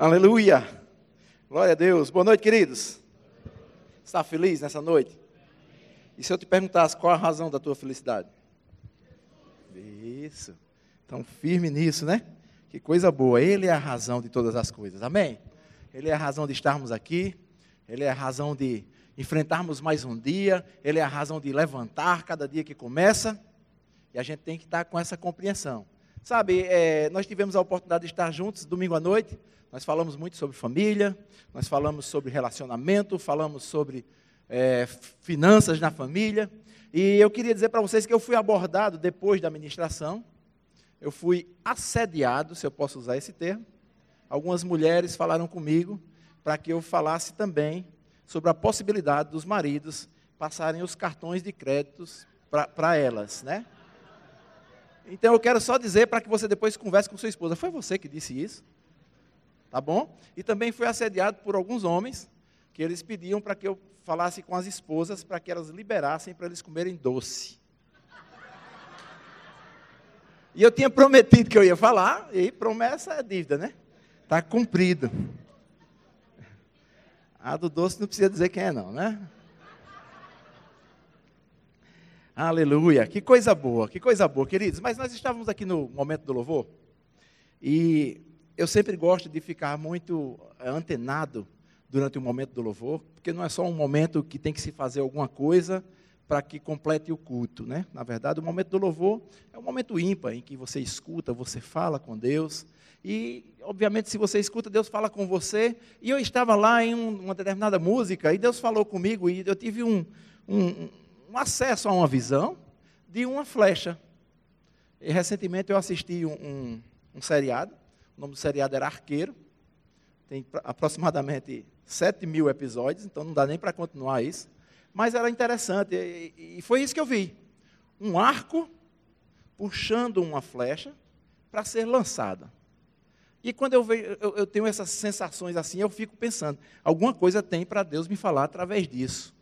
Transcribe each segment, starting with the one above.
Aleluia. Glória a Deus. Boa noite, queridos. Está feliz nessa noite? E se eu te perguntasse qual a razão da tua felicidade? Isso. Então, firme nisso, né? Que coisa boa. Ele é a razão de todas as coisas. Amém? Ele é a razão de estarmos aqui. Ele é a razão de enfrentarmos mais um dia. Ele é a razão de levantar cada dia que começa. E a gente tem que estar com essa compreensão. Sabe, é, nós tivemos a oportunidade de estar juntos domingo à noite. Nós falamos muito sobre família, nós falamos sobre relacionamento, falamos sobre é, finanças na família. E eu queria dizer para vocês que eu fui abordado depois da ministração. Eu fui assediado, se eu posso usar esse termo. Algumas mulheres falaram comigo para que eu falasse também sobre a possibilidade dos maridos passarem os cartões de créditos para elas, né? Então eu quero só dizer para que você depois converse com sua esposa. Foi você que disse isso? Tá bom? E também fui assediado por alguns homens que eles pediam para que eu falasse com as esposas para que elas liberassem para eles comerem doce. E eu tinha prometido que eu ia falar, e promessa é dívida, né? Está cumprido. A do doce não precisa dizer quem é, não, né? Aleluia, que coisa boa, que coisa boa, queridos. Mas nós estávamos aqui no momento do louvor e eu sempre gosto de ficar muito eh, antenado durante o momento do louvor, porque não é só um momento que tem que se fazer alguma coisa para que complete o culto, né? Na verdade, o momento do louvor é um momento ímpar em que você escuta, você fala com Deus e, obviamente, se você escuta, Deus fala com você. E eu estava lá em uma determinada música e Deus falou comigo e eu tive um, um um acesso a uma visão de uma flecha. E recentemente eu assisti um, um, um seriado, o nome do seriado era Arqueiro, tem aproximadamente 7 mil episódios, então não dá nem para continuar isso. Mas era interessante, e, e foi isso que eu vi. Um arco puxando uma flecha para ser lançada. E quando eu, vejo, eu, eu, tenho essas sensações assim, eu fico pensando, alguma coisa tem para Deus me falar através disso.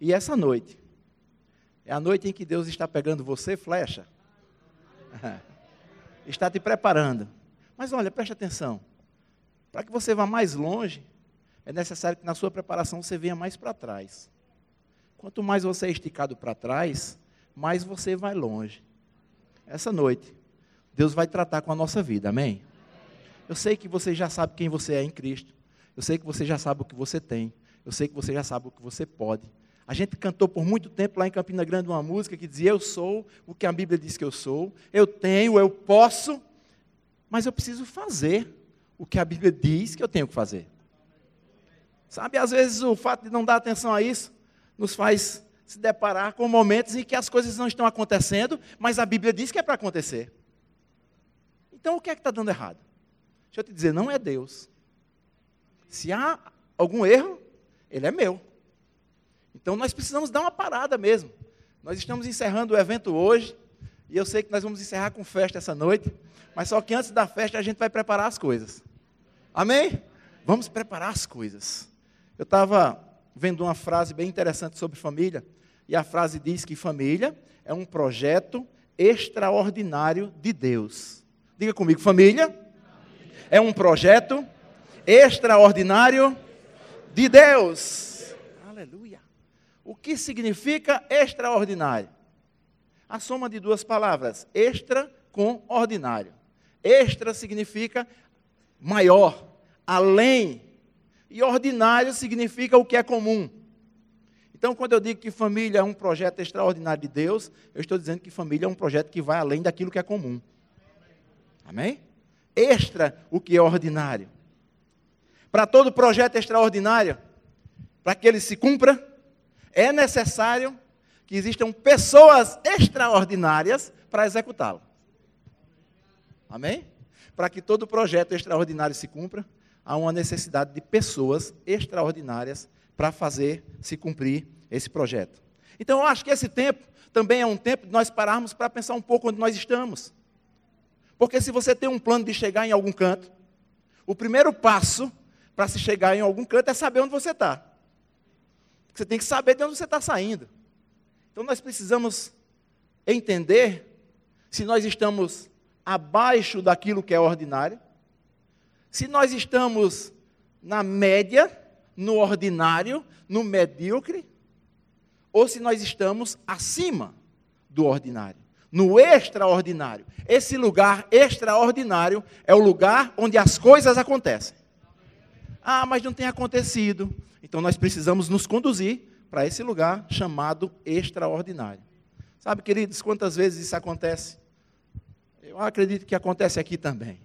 E essa noite, é a noite em que Deus está pegando você, flecha. está te preparando. Mas olha, preste atenção. Para que você vá mais longe, é necessário que na sua preparação você venha mais para trás. Quanto mais você é esticado para trás, mais você vai longe. Essa noite, Deus vai tratar com a nossa vida, amém? Eu sei que você já sabe quem você é em Cristo. Eu sei que você já sabe o que você tem. Eu sei que você já sabe o que você pode. A gente cantou por muito tempo lá em Campina Grande uma música que dizia: Eu sou o que a Bíblia diz que eu sou, eu tenho, eu posso, mas eu preciso fazer o que a Bíblia diz que eu tenho que fazer. Sabe, às vezes o fato de não dar atenção a isso nos faz se deparar com momentos em que as coisas não estão acontecendo, mas a Bíblia diz que é para acontecer. Então o que é que está dando errado? Deixa eu te dizer, não é Deus. Se há algum erro, ele é meu. Então nós precisamos dar uma parada mesmo. Nós estamos encerrando o evento hoje, e eu sei que nós vamos encerrar com festa essa noite, mas só que antes da festa a gente vai preparar as coisas. Amém? Vamos preparar as coisas. Eu estava vendo uma frase bem interessante sobre família, e a frase diz que família é um projeto extraordinário de Deus. Diga comigo, família é um projeto extraordinário de Deus. O que significa extraordinário? A soma de duas palavras, extra com ordinário. Extra significa maior, além. E ordinário significa o que é comum. Então, quando eu digo que família é um projeto extraordinário de Deus, eu estou dizendo que família é um projeto que vai além daquilo que é comum. Amém? Extra o que é ordinário. Para todo projeto extraordinário, para que ele se cumpra, é necessário que existam pessoas extraordinárias para executá-lo. Amém? Para que todo projeto extraordinário se cumpra, há uma necessidade de pessoas extraordinárias para fazer se cumprir esse projeto. Então, eu acho que esse tempo também é um tempo de nós pararmos para pensar um pouco onde nós estamos. Porque se você tem um plano de chegar em algum canto, o primeiro passo para se chegar em algum canto é saber onde você está. Você tem que saber de onde você está saindo. Então nós precisamos entender se nós estamos abaixo daquilo que é ordinário, Se nós estamos na média, no ordinário, no medíocre, ou se nós estamos acima do ordinário, no extraordinário. Esse lugar extraordinário é o lugar onde as coisas acontecem. Ah, mas não tem acontecido. Então nós precisamos nos conduzir para esse lugar chamado extraordinário. Sabe, queridos, quantas vezes isso acontece? Eu acredito que acontece aqui também.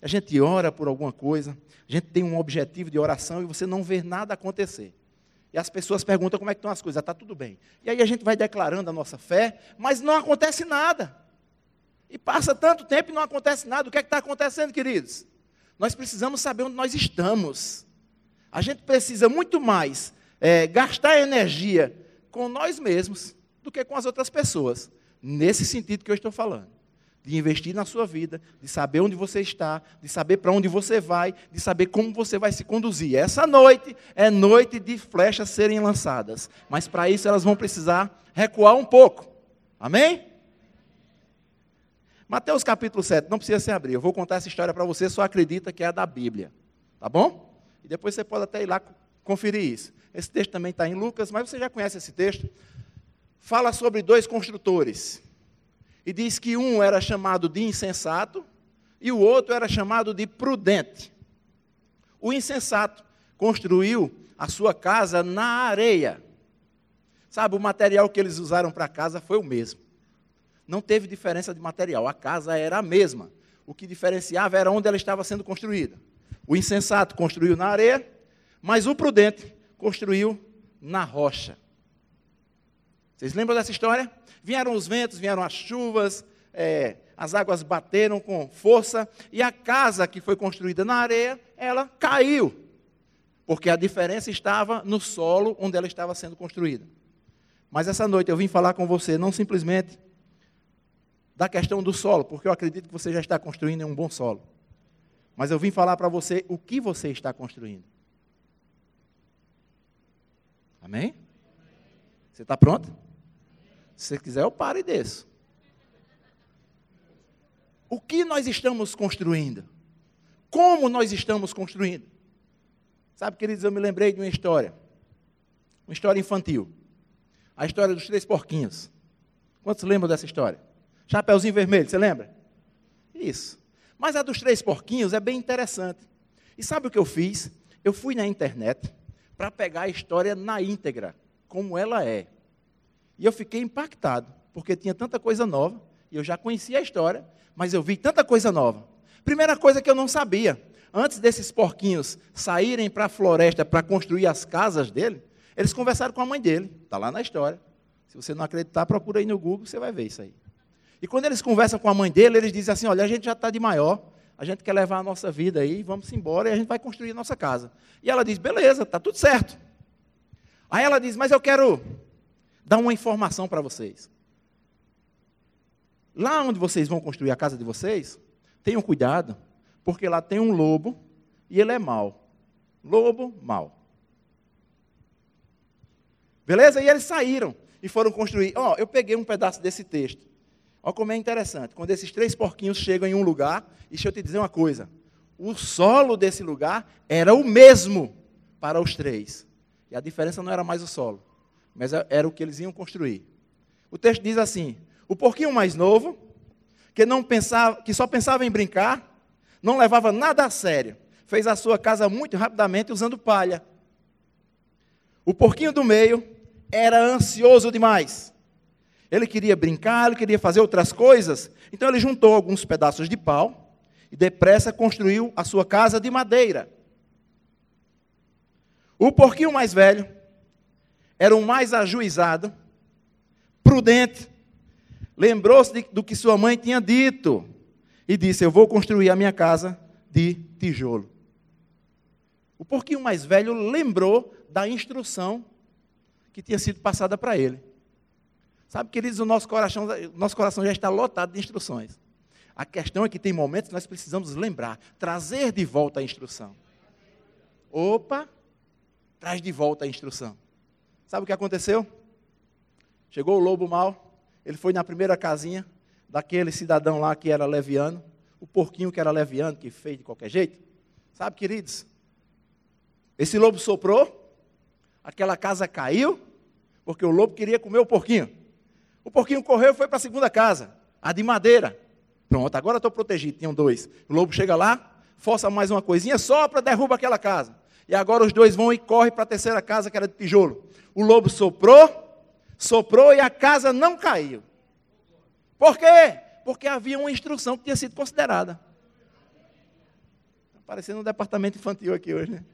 A gente ora por alguma coisa, a gente tem um objetivo de oração e você não vê nada acontecer. E as pessoas perguntam como é que estão as coisas, está tudo bem. E aí a gente vai declarando a nossa fé, mas não acontece nada. E passa tanto tempo e não acontece nada. O que é que está acontecendo, queridos? Nós precisamos saber onde nós estamos. A gente precisa muito mais é, gastar energia com nós mesmos do que com as outras pessoas. Nesse sentido que eu estou falando de investir na sua vida, de saber onde você está, de saber para onde você vai, de saber como você vai se conduzir. Essa noite é noite de flechas serem lançadas, mas para isso elas vão precisar recuar um pouco. Amém? Mateus capítulo 7, não precisa se abrir, eu vou contar essa história para você, só acredita que é a da Bíblia. Tá bom? E depois você pode até ir lá conferir isso. Esse texto também está em Lucas, mas você já conhece esse texto. Fala sobre dois construtores e diz que um era chamado de insensato e o outro era chamado de prudente. O insensato construiu a sua casa na areia. Sabe, o material que eles usaram para a casa foi o mesmo. Não teve diferença de material, a casa era a mesma. O que diferenciava era onde ela estava sendo construída. O insensato construiu na areia, mas o prudente construiu na rocha. Vocês lembram dessa história? Vieram os ventos, vieram as chuvas, é, as águas bateram com força, e a casa que foi construída na areia, ela caiu. Porque a diferença estava no solo onde ela estava sendo construída. Mas essa noite eu vim falar com você, não simplesmente da questão do solo, porque eu acredito que você já está construindo um bom solo. Mas eu vim falar para você o que você está construindo. Amém? Você está pronto? Se você quiser, eu paro e desço. O que nós estamos construindo? Como nós estamos construindo? Sabe, queridos, eu me lembrei de uma história. Uma história infantil. A história dos três porquinhos. Quantos lembram dessa história? Chapeuzinho vermelho, você lembra? Isso. Mas a dos três porquinhos é bem interessante. E sabe o que eu fiz? Eu fui na internet para pegar a história na íntegra, como ela é. E eu fiquei impactado, porque tinha tanta coisa nova, e eu já conhecia a história, mas eu vi tanta coisa nova. Primeira coisa que eu não sabia, antes desses porquinhos saírem para a floresta para construir as casas dele, eles conversaram com a mãe dele, está lá na história. Se você não acreditar, procura aí no Google, você vai ver isso aí. E quando eles conversam com a mãe dele, eles dizem assim: olha, a gente já está de maior, a gente quer levar a nossa vida aí, vamos embora e a gente vai construir a nossa casa. E ela diz: beleza, está tudo certo. Aí ela diz: mas eu quero dar uma informação para vocês. Lá onde vocês vão construir a casa de vocês, tenham cuidado, porque lá tem um lobo e ele é mau. Lobo, mau. Beleza? E eles saíram e foram construir. Ó, oh, eu peguei um pedaço desse texto. Olha como é interessante. Quando esses três porquinhos chegam em um lugar, deixa eu te dizer uma coisa: o solo desse lugar era o mesmo para os três. E a diferença não era mais o solo, mas era o que eles iam construir. O texto diz assim: o porquinho mais novo, que não pensava, que só pensava em brincar, não levava nada a sério, fez a sua casa muito rapidamente usando palha. O porquinho do meio era ansioso demais. Ele queria brincar, ele queria fazer outras coisas, então ele juntou alguns pedaços de pau e depressa construiu a sua casa de madeira. O porquinho mais velho era o mais ajuizado, prudente, lembrou-se do que sua mãe tinha dito e disse: Eu vou construir a minha casa de tijolo. O porquinho mais velho lembrou da instrução que tinha sido passada para ele. Sabe, queridos, o nosso coração, nosso coração já está lotado de instruções. A questão é que tem momentos que nós precisamos lembrar, trazer de volta a instrução. Opa, traz de volta a instrução. Sabe o que aconteceu? Chegou o lobo mau, ele foi na primeira casinha daquele cidadão lá que era leviano, o porquinho que era leviano, que fez de qualquer jeito. Sabe, queridos? Esse lobo soprou, aquela casa caiu, porque o lobo queria comer o porquinho. O porquinho correu e foi para a segunda casa, a de madeira. Pronto, agora estou protegido, tinham dois. O lobo chega lá, força mais uma coisinha, só para derrubar aquela casa. E agora os dois vão e correm para a terceira casa, que era de tijolo. O lobo soprou, soprou e a casa não caiu. Por quê? Porque havia uma instrução que tinha sido considerada. Está parecendo um departamento infantil aqui hoje, né?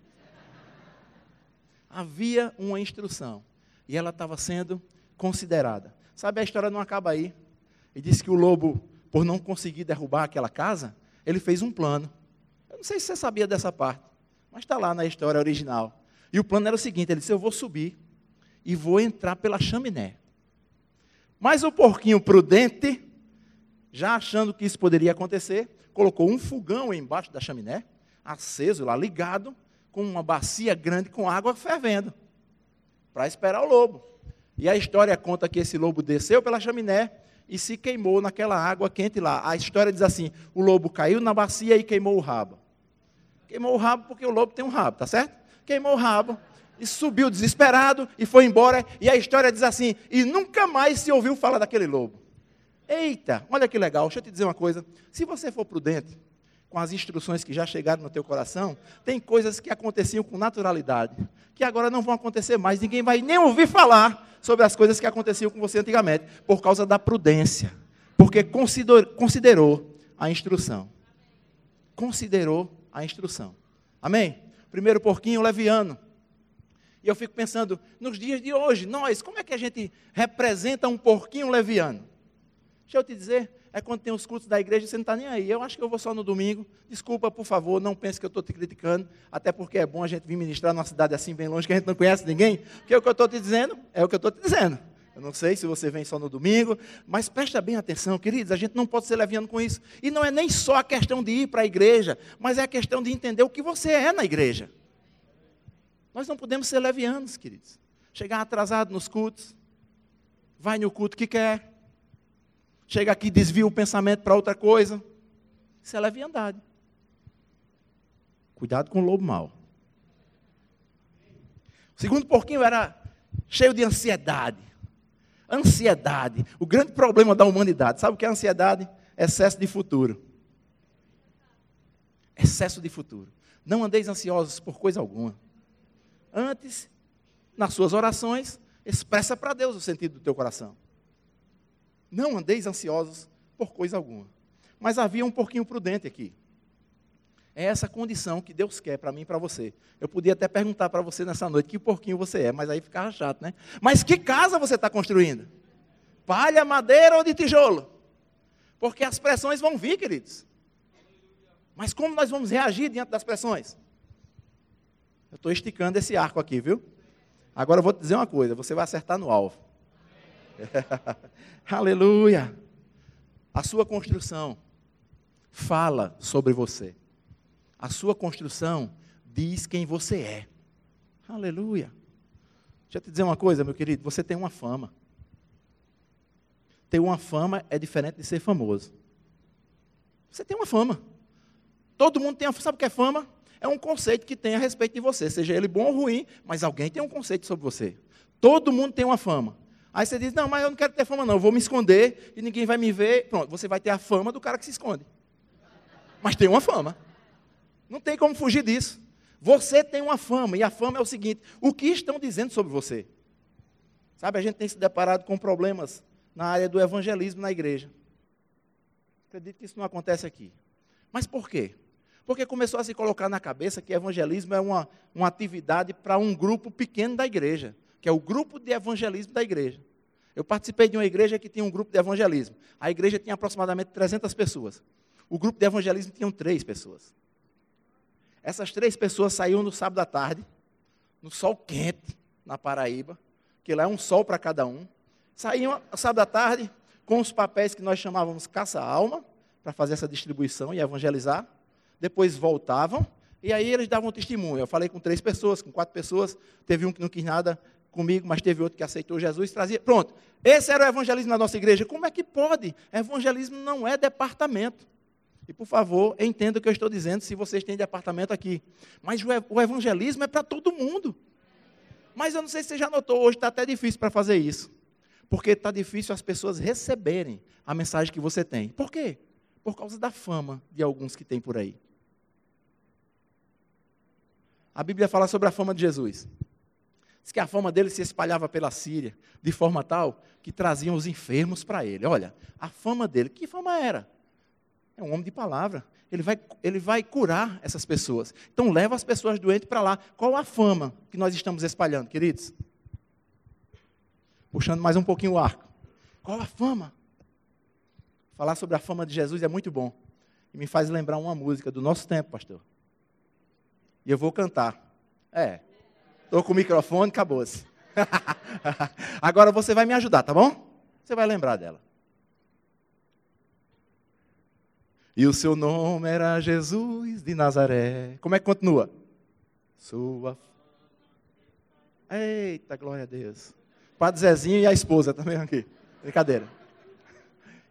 Havia uma instrução. E ela estava sendo considerada. Sabe, a história não acaba aí. E diz que o lobo, por não conseguir derrubar aquela casa, ele fez um plano. Eu não sei se você sabia dessa parte, mas está lá na história original. E o plano era o seguinte: ele disse, eu vou subir e vou entrar pela chaminé. Mas o porquinho prudente, já achando que isso poderia acontecer, colocou um fogão embaixo da chaminé, aceso lá, ligado, com uma bacia grande com água fervendo, para esperar o lobo. E a história conta que esse lobo desceu pela chaminé e se queimou naquela água quente lá. A história diz assim: o lobo caiu na bacia e queimou o rabo. Queimou o rabo porque o lobo tem um rabo, tá certo? Queimou o rabo e subiu desesperado e foi embora. E a história diz assim: e nunca mais se ouviu falar daquele lobo. Eita, olha que legal, deixa eu te dizer uma coisa. Se você for prudente, com as instruções que já chegaram no teu coração, tem coisas que aconteciam com naturalidade, que agora não vão acontecer mais. Ninguém vai nem ouvir falar sobre as coisas que aconteciam com você antigamente, por causa da prudência, porque considerou a instrução. Considerou a instrução. Amém? Primeiro porquinho leviano. E eu fico pensando, nos dias de hoje, nós, como é que a gente representa um porquinho leviano? Deixa eu te dizer, é quando tem os cultos da igreja, você não está nem aí. Eu acho que eu vou só no domingo. Desculpa, por favor, não pense que eu estou te criticando, até porque é bom a gente vir ministrar numa cidade assim, bem longe, que a gente não conhece ninguém. Porque o que eu estou te dizendo é o que eu estou te dizendo. Eu não sei se você vem só no domingo, mas presta bem atenção, queridos, a gente não pode ser leviano com isso. E não é nem só a questão de ir para a igreja, mas é a questão de entender o que você é na igreja. Nós não podemos ser levianos, queridos. Chegar atrasado nos cultos, vai no culto que quer, chega aqui e desvia o pensamento para outra coisa. Isso é leviandade. Cuidado com o lobo mau. O segundo porquinho era cheio de ansiedade. Ansiedade, o grande problema da humanidade. Sabe o que é ansiedade? Excesso de futuro. Excesso de futuro. Não andeis ansiosos por coisa alguma. Antes, nas suas orações, expressa para Deus o sentido do teu coração. Não andeis ansiosos por coisa alguma. Mas havia um porquinho prudente aqui. É essa condição que Deus quer para mim e para você. Eu podia até perguntar para você nessa noite que porquinho você é, mas aí ficava chato, né? Mas que casa você está construindo? Palha, madeira ou de tijolo? Porque as pressões vão vir, queridos. Mas como nós vamos reagir diante das pressões? Eu estou esticando esse arco aqui, viu? Agora eu vou te dizer uma coisa: você vai acertar no alvo. Aleluia! A sua construção fala sobre você. A sua construção diz quem você é. Aleluia! Deixa eu te dizer uma coisa, meu querido: você tem uma fama. Ter uma fama é diferente de ser famoso. Você tem uma fama. Todo mundo tem uma fama. Sabe o que é fama? é um conceito que tem a respeito de você, seja ele bom ou ruim, mas alguém tem um conceito sobre você. Todo mundo tem uma fama. Aí você diz: Não, mas eu não quero ter fama, não, eu vou me esconder e ninguém vai me ver. Pronto, você vai ter a fama do cara que se esconde. Mas tem uma fama. Não tem como fugir disso. Você tem uma fama, e a fama é o seguinte: o que estão dizendo sobre você? Sabe, a gente tem se deparado com problemas na área do evangelismo na igreja. Acredito que isso não acontece aqui. Mas por quê? Porque começou a se colocar na cabeça que evangelismo é uma, uma atividade para um grupo pequeno da igreja, que é o grupo de evangelismo da igreja. Eu participei de uma igreja que tinha um grupo de evangelismo. A igreja tinha aproximadamente 300 pessoas. O grupo de evangelismo tinha três pessoas. Essas três pessoas saíam no sábado à tarde, no sol quente, na Paraíba, que lá é um sol para cada um. Saíam sábado à tarde com os papéis que nós chamávamos caça-alma, para fazer essa distribuição e evangelizar depois voltavam, e aí eles davam testemunho. Eu falei com três pessoas, com quatro pessoas, teve um que não quis nada comigo, mas teve outro que aceitou Jesus, trazia. Pronto. Esse era o evangelismo na nossa igreja. Como é que pode? Evangelismo não é departamento. E por favor, entenda o que eu estou dizendo se vocês têm de apartamento aqui. Mas o evangelismo é para todo mundo. Mas eu não sei se você já notou, hoje está até difícil para fazer isso. Porque está difícil as pessoas receberem a mensagem que você tem. Por quê? Por causa da fama de alguns que tem por aí. A Bíblia fala sobre a fama de Jesus. Diz que a fama dele se espalhava pela Síria, de forma tal que traziam os enfermos para ele. Olha, a fama dele, que fama era? É um homem de palavra. Ele vai, ele vai curar essas pessoas. Então leva as pessoas doentes para lá. Qual a fama que nós estamos espalhando, queridos? Puxando mais um pouquinho o arco. Qual a fama? Falar sobre a fama de Jesus é muito bom. E me faz lembrar uma música do nosso tempo, pastor. E eu vou cantar. É. Estou com o microfone, acabou-se. Agora você vai me ajudar, tá bom? Você vai lembrar dela. E o seu nome era Jesus de Nazaré. Como é que continua? Sua. Eita, glória a Deus. Padre Zezinho e a esposa também aqui. Brincadeira.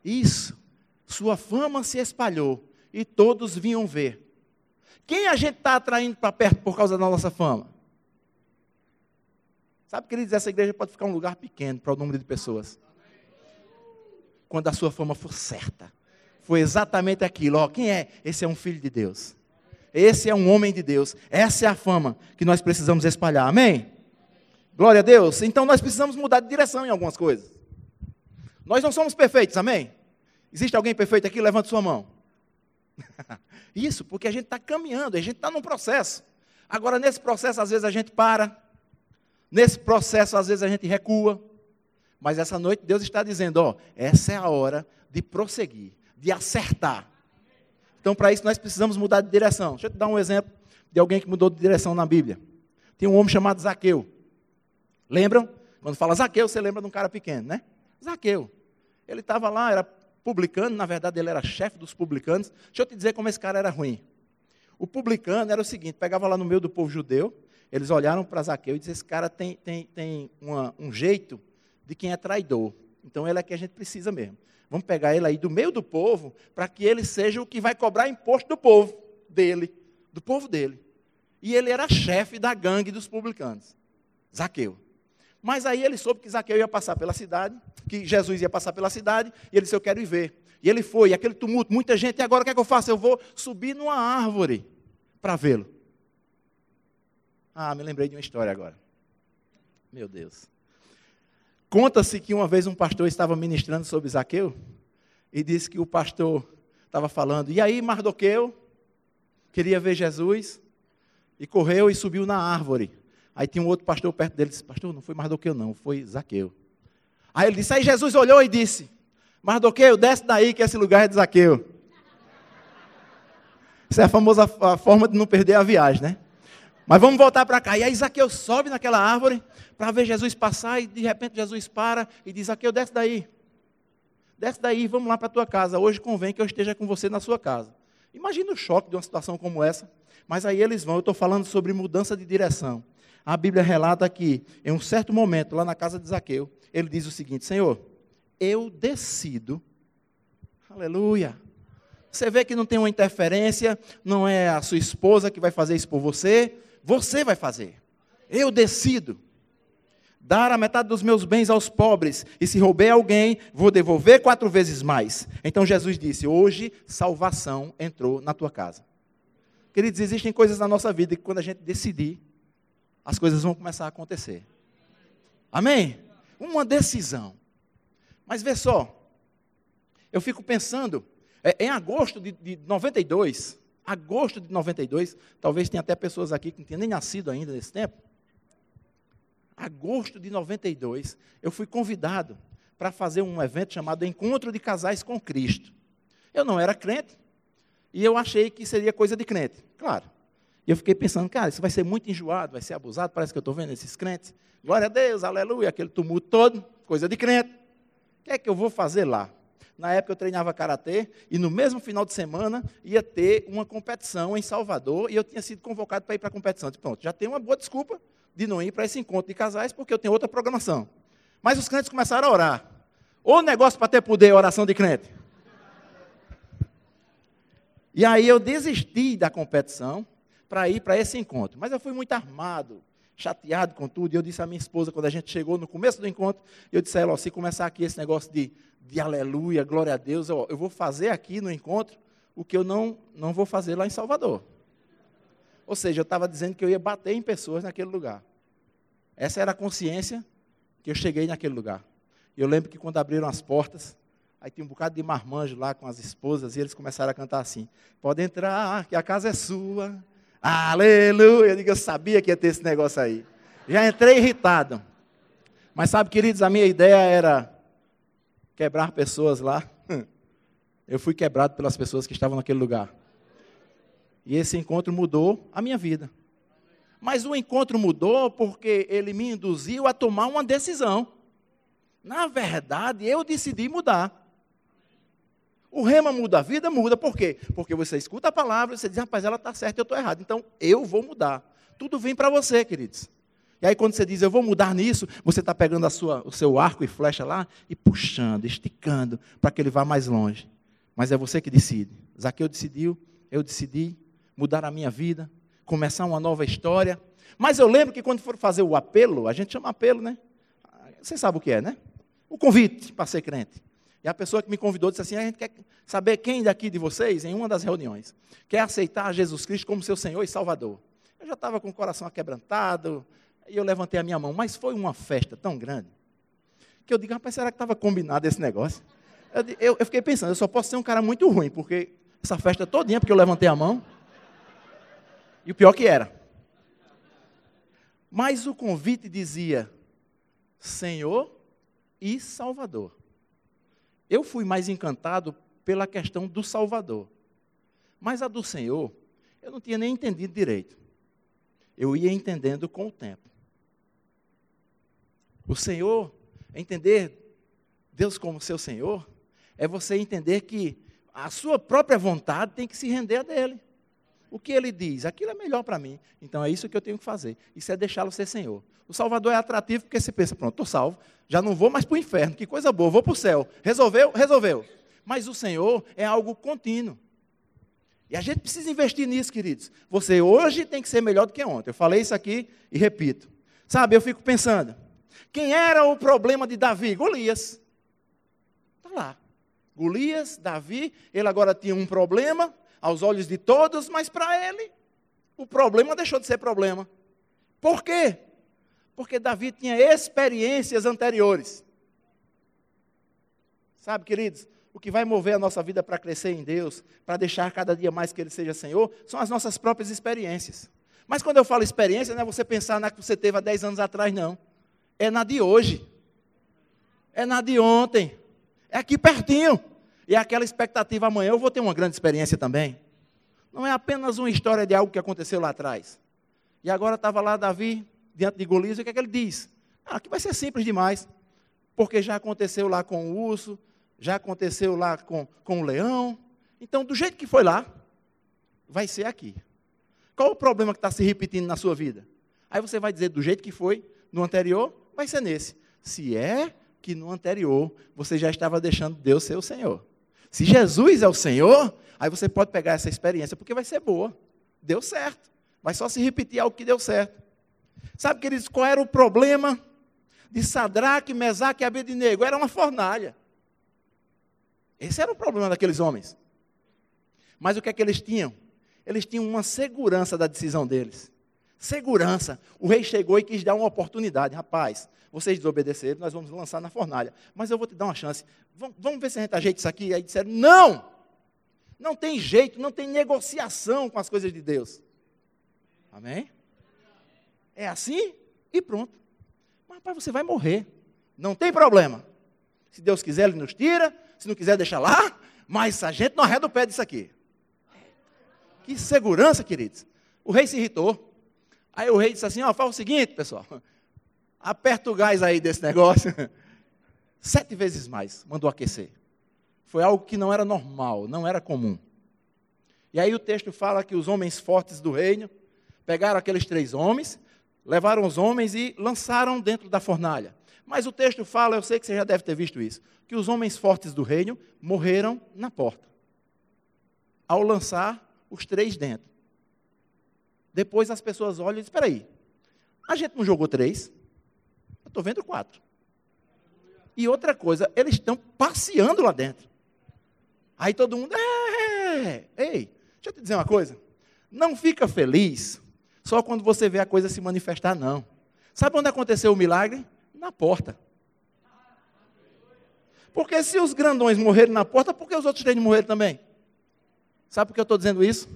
Isso. Sua fama se espalhou e todos vinham ver. Quem a gente está atraindo para perto por causa da nossa fama? Sabe, queridos, essa igreja pode ficar um lugar pequeno para o número de pessoas. Quando a sua fama for certa foi exatamente aquilo. Ó, quem é? Esse é um filho de Deus. Esse é um homem de Deus. Essa é a fama que nós precisamos espalhar. Amém? Glória a Deus. Então nós precisamos mudar de direção em algumas coisas. Nós não somos perfeitos, amém? Existe alguém perfeito aqui? Levante sua mão. Isso, porque a gente está caminhando, a gente está num processo. Agora, nesse processo, às vezes a gente para. Nesse processo, às vezes a gente recua. Mas essa noite Deus está dizendo: ó, essa é a hora de prosseguir de acertar. Então, para isso, nós precisamos mudar de direção. Deixa eu te dar um exemplo de alguém que mudou de direção na Bíblia. Tem um homem chamado Zaqueu. Lembram? Quando fala Zaqueu, você lembra de um cara pequeno, né? Zaqueu. Ele estava lá, era publicano, na verdade ele era chefe dos publicanos. Deixa eu te dizer como esse cara era ruim. O publicano era o seguinte: pegava lá no meio do povo judeu, eles olharam para Zaqueu e disseram: esse cara tem, tem, tem uma, um jeito de quem é traidor. Então ele é que a gente precisa mesmo. Vamos pegar ele aí do meio do povo, para que ele seja o que vai cobrar imposto do povo dele, do povo dele. E ele era chefe da gangue dos publicanos, Zaqueu. Mas aí ele soube que Zaqueu ia passar pela cidade, que Jesus ia passar pela cidade, e ele disse: Eu quero ir ver. E ele foi, e aquele tumulto, muita gente, e agora o que é que eu faço? Eu vou subir numa árvore para vê-lo. Ah, me lembrei de uma história agora. Meu Deus. Conta-se que uma vez um pastor estava ministrando sobre Zaqueu e disse que o pastor estava falando, e aí Mardoqueu queria ver Jesus e correu e subiu na árvore. Aí tinha um outro pastor perto dele disse, pastor, não foi Mardoqueu não, foi Zaqueu. Aí ele disse, aí Jesus olhou e disse, Mardoqueu, desce daí que esse lugar é de Zaqueu. Essa é a famosa forma de não perder a viagem, né? Mas vamos voltar para cá. E aí Zaqueu sobe naquela árvore para ver Jesus passar e de repente Jesus para e diz: Zaqueu, desce daí. Desce daí, vamos lá para a tua casa. Hoje convém que eu esteja com você na sua casa. Imagina o choque de uma situação como essa. Mas aí eles vão. Eu estou falando sobre mudança de direção. A Bíblia relata que, em um certo momento, lá na casa de Zaqueu, ele diz o seguinte: Senhor, eu decido. Aleluia. Você vê que não tem uma interferência, não é a sua esposa que vai fazer isso por você, você vai fazer. Eu decido dar a metade dos meus bens aos pobres, e se roubei alguém, vou devolver quatro vezes mais. Então Jesus disse: Hoje salvação entrou na tua casa. Queridos, existem coisas na nossa vida que quando a gente decidir, as coisas vão começar a acontecer. Amém? Uma decisão. Mas vê só, eu fico pensando, é, em agosto de, de 92, agosto de 92, talvez tenha até pessoas aqui que não tinham nem nascido ainda nesse tempo. Agosto de 92, eu fui convidado para fazer um evento chamado Encontro de Casais com Cristo. Eu não era crente e eu achei que seria coisa de crente, claro. E eu fiquei pensando, cara, isso vai ser muito enjoado, vai ser abusado, parece que eu estou vendo esses crentes. Glória a Deus, aleluia, aquele tumulto todo, coisa de crente. O que é que eu vou fazer lá? Na época eu treinava karatê e no mesmo final de semana ia ter uma competição em Salvador e eu tinha sido convocado para ir para a competição. disse, pronto, já tem uma boa desculpa de não ir para esse encontro de casais porque eu tenho outra programação. Mas os crentes começaram a orar. Ou negócio para ter poder, oração de crente. E aí eu desisti da competição para ir para esse encontro. Mas eu fui muito armado, chateado com tudo. E eu disse à minha esposa, quando a gente chegou no começo do encontro, eu disse a ela, ó, se começar aqui esse negócio de, de aleluia, glória a Deus, ó, eu vou fazer aqui no encontro o que eu não, não vou fazer lá em Salvador. Ou seja, eu estava dizendo que eu ia bater em pessoas naquele lugar. Essa era a consciência que eu cheguei naquele lugar. Eu lembro que quando abriram as portas, Aí tinha um bocado de marmanjo lá com as esposas, e eles começaram a cantar assim: Pode entrar, que a casa é sua. Aleluia! Eu digo, eu sabia que ia ter esse negócio aí. Já entrei irritado. Mas sabe, queridos, a minha ideia era quebrar pessoas lá. Eu fui quebrado pelas pessoas que estavam naquele lugar. E esse encontro mudou a minha vida. Mas o encontro mudou porque ele me induziu a tomar uma decisão. Na verdade, eu decidi mudar. O rema muda a vida? Muda. Por quê? Porque você escuta a palavra e você diz, rapaz, ela está certa, eu estou errado. Então, eu vou mudar. Tudo vem para você, queridos. E aí, quando você diz, eu vou mudar nisso, você está pegando sua, o seu arco e flecha lá e puxando, esticando, para que ele vá mais longe. Mas é você que decide. Zaqueu decidiu, eu decidi mudar a minha vida, começar uma nova história. Mas eu lembro que quando for fazer o apelo, a gente chama apelo, né? Você sabe o que é, né? O convite para ser crente. E a pessoa que me convidou disse assim: a gente quer saber quem daqui de vocês, em uma das reuniões, quer aceitar Jesus Cristo como seu Senhor e Salvador. Eu já estava com o coração aquebrantado, e eu levantei a minha mão, mas foi uma festa tão grande, que eu digo, rapaz, será que estava combinado esse negócio? Eu, eu, eu, fiquei pensando, eu só posso ser um cara muito ruim, porque essa festa todinha, porque eu levantei a mão, e o pior que era. Mas o convite dizia, Senhor e Salvador. Eu fui mais encantado pela questão do Salvador. Mas a do Senhor, eu não tinha nem entendido direito. Eu ia entendendo com o tempo. O Senhor, entender Deus como seu Senhor, é você entender que a sua própria vontade tem que se render a dele. O que ele diz, aquilo é melhor para mim. Então é isso que eu tenho que fazer. Isso é deixá-lo ser Senhor. O Salvador é atrativo porque você pensa, pronto, estou salvo, já não vou mais para o inferno, que coisa boa, vou para o céu. Resolveu? Resolveu. Mas o Senhor é algo contínuo. E a gente precisa investir nisso, queridos. Você hoje tem que ser melhor do que ontem. Eu falei isso aqui e repito. Sabe, eu fico pensando, quem era o problema de Davi? Golias. Está lá. Golias, Davi, ele agora tinha um problema aos olhos de todos, mas para ele, o problema deixou de ser problema. Por quê? Porque Davi tinha experiências anteriores. Sabe, queridos, o que vai mover a nossa vida para crescer em Deus, para deixar cada dia mais que Ele seja Senhor, são as nossas próprias experiências. Mas quando eu falo experiência, não é você pensar na que você teve há 10 anos atrás, não. É na de hoje. É na de ontem. É aqui pertinho. E aquela expectativa amanhã eu vou ter uma grande experiência também. Não é apenas uma história de algo que aconteceu lá atrás. E agora estava lá Davi diante de Golias, e o que é que ele diz? Ah, aqui vai ser simples demais, porque já aconteceu lá com o urso, já aconteceu lá com, com o leão. Então, do jeito que foi lá, vai ser aqui. Qual o problema que está se repetindo na sua vida? Aí você vai dizer, do jeito que foi no anterior, vai ser nesse. Se é que no anterior você já estava deixando Deus ser o Senhor. Se Jesus é o Senhor, aí você pode pegar essa experiência, porque vai ser boa. Deu certo. Vai só se repetir algo que deu certo. Sabe, queridos, qual era o problema de Sadraque, Mesaque e Abednego? Era uma fornalha. Esse era o problema daqueles homens. Mas o que é que eles tinham? Eles tinham uma segurança da decisão deles. Segurança. O rei chegou e quis dar uma oportunidade. Rapaz, vocês desobedeceram, nós vamos lançar na fornalha. Mas eu vou te dar uma chance. Vamos, vamos ver se a gente ajeita isso aqui. Aí disseram: não! Não tem jeito, não tem negociação com as coisas de Deus. Amém? É assim e pronto. Mas, rapaz, você vai morrer. Não tem problema. Se Deus quiser, Ele nos tira. Se não quiser, deixa lá. Mas a gente não arreda o pé disso aqui. Que segurança, queridos. O rei se irritou. Aí o rei disse assim: ó, faz o seguinte, pessoal. Aperta o gás aí desse negócio. Sete vezes mais. Mandou aquecer. Foi algo que não era normal, não era comum. E aí o texto fala que os homens fortes do reino pegaram aqueles três homens, levaram os homens e lançaram dentro da fornalha. Mas o texto fala, eu sei que você já deve ter visto isso, que os homens fortes do reino morreram na porta. ao lançar os três dentro. Depois as pessoas olham e dizem: espera aí, a gente não jogou três? Estou vendo quatro. E outra coisa, eles estão passeando lá dentro. Aí todo mundo, é, ei, deixa eu te dizer uma coisa. Não fica feliz só quando você vê a coisa se manifestar, não. Sabe onde aconteceu o milagre? Na porta. Porque se os grandões morreram na porta, por que os outros têm de morrer também? Sabe por que eu estou dizendo isso?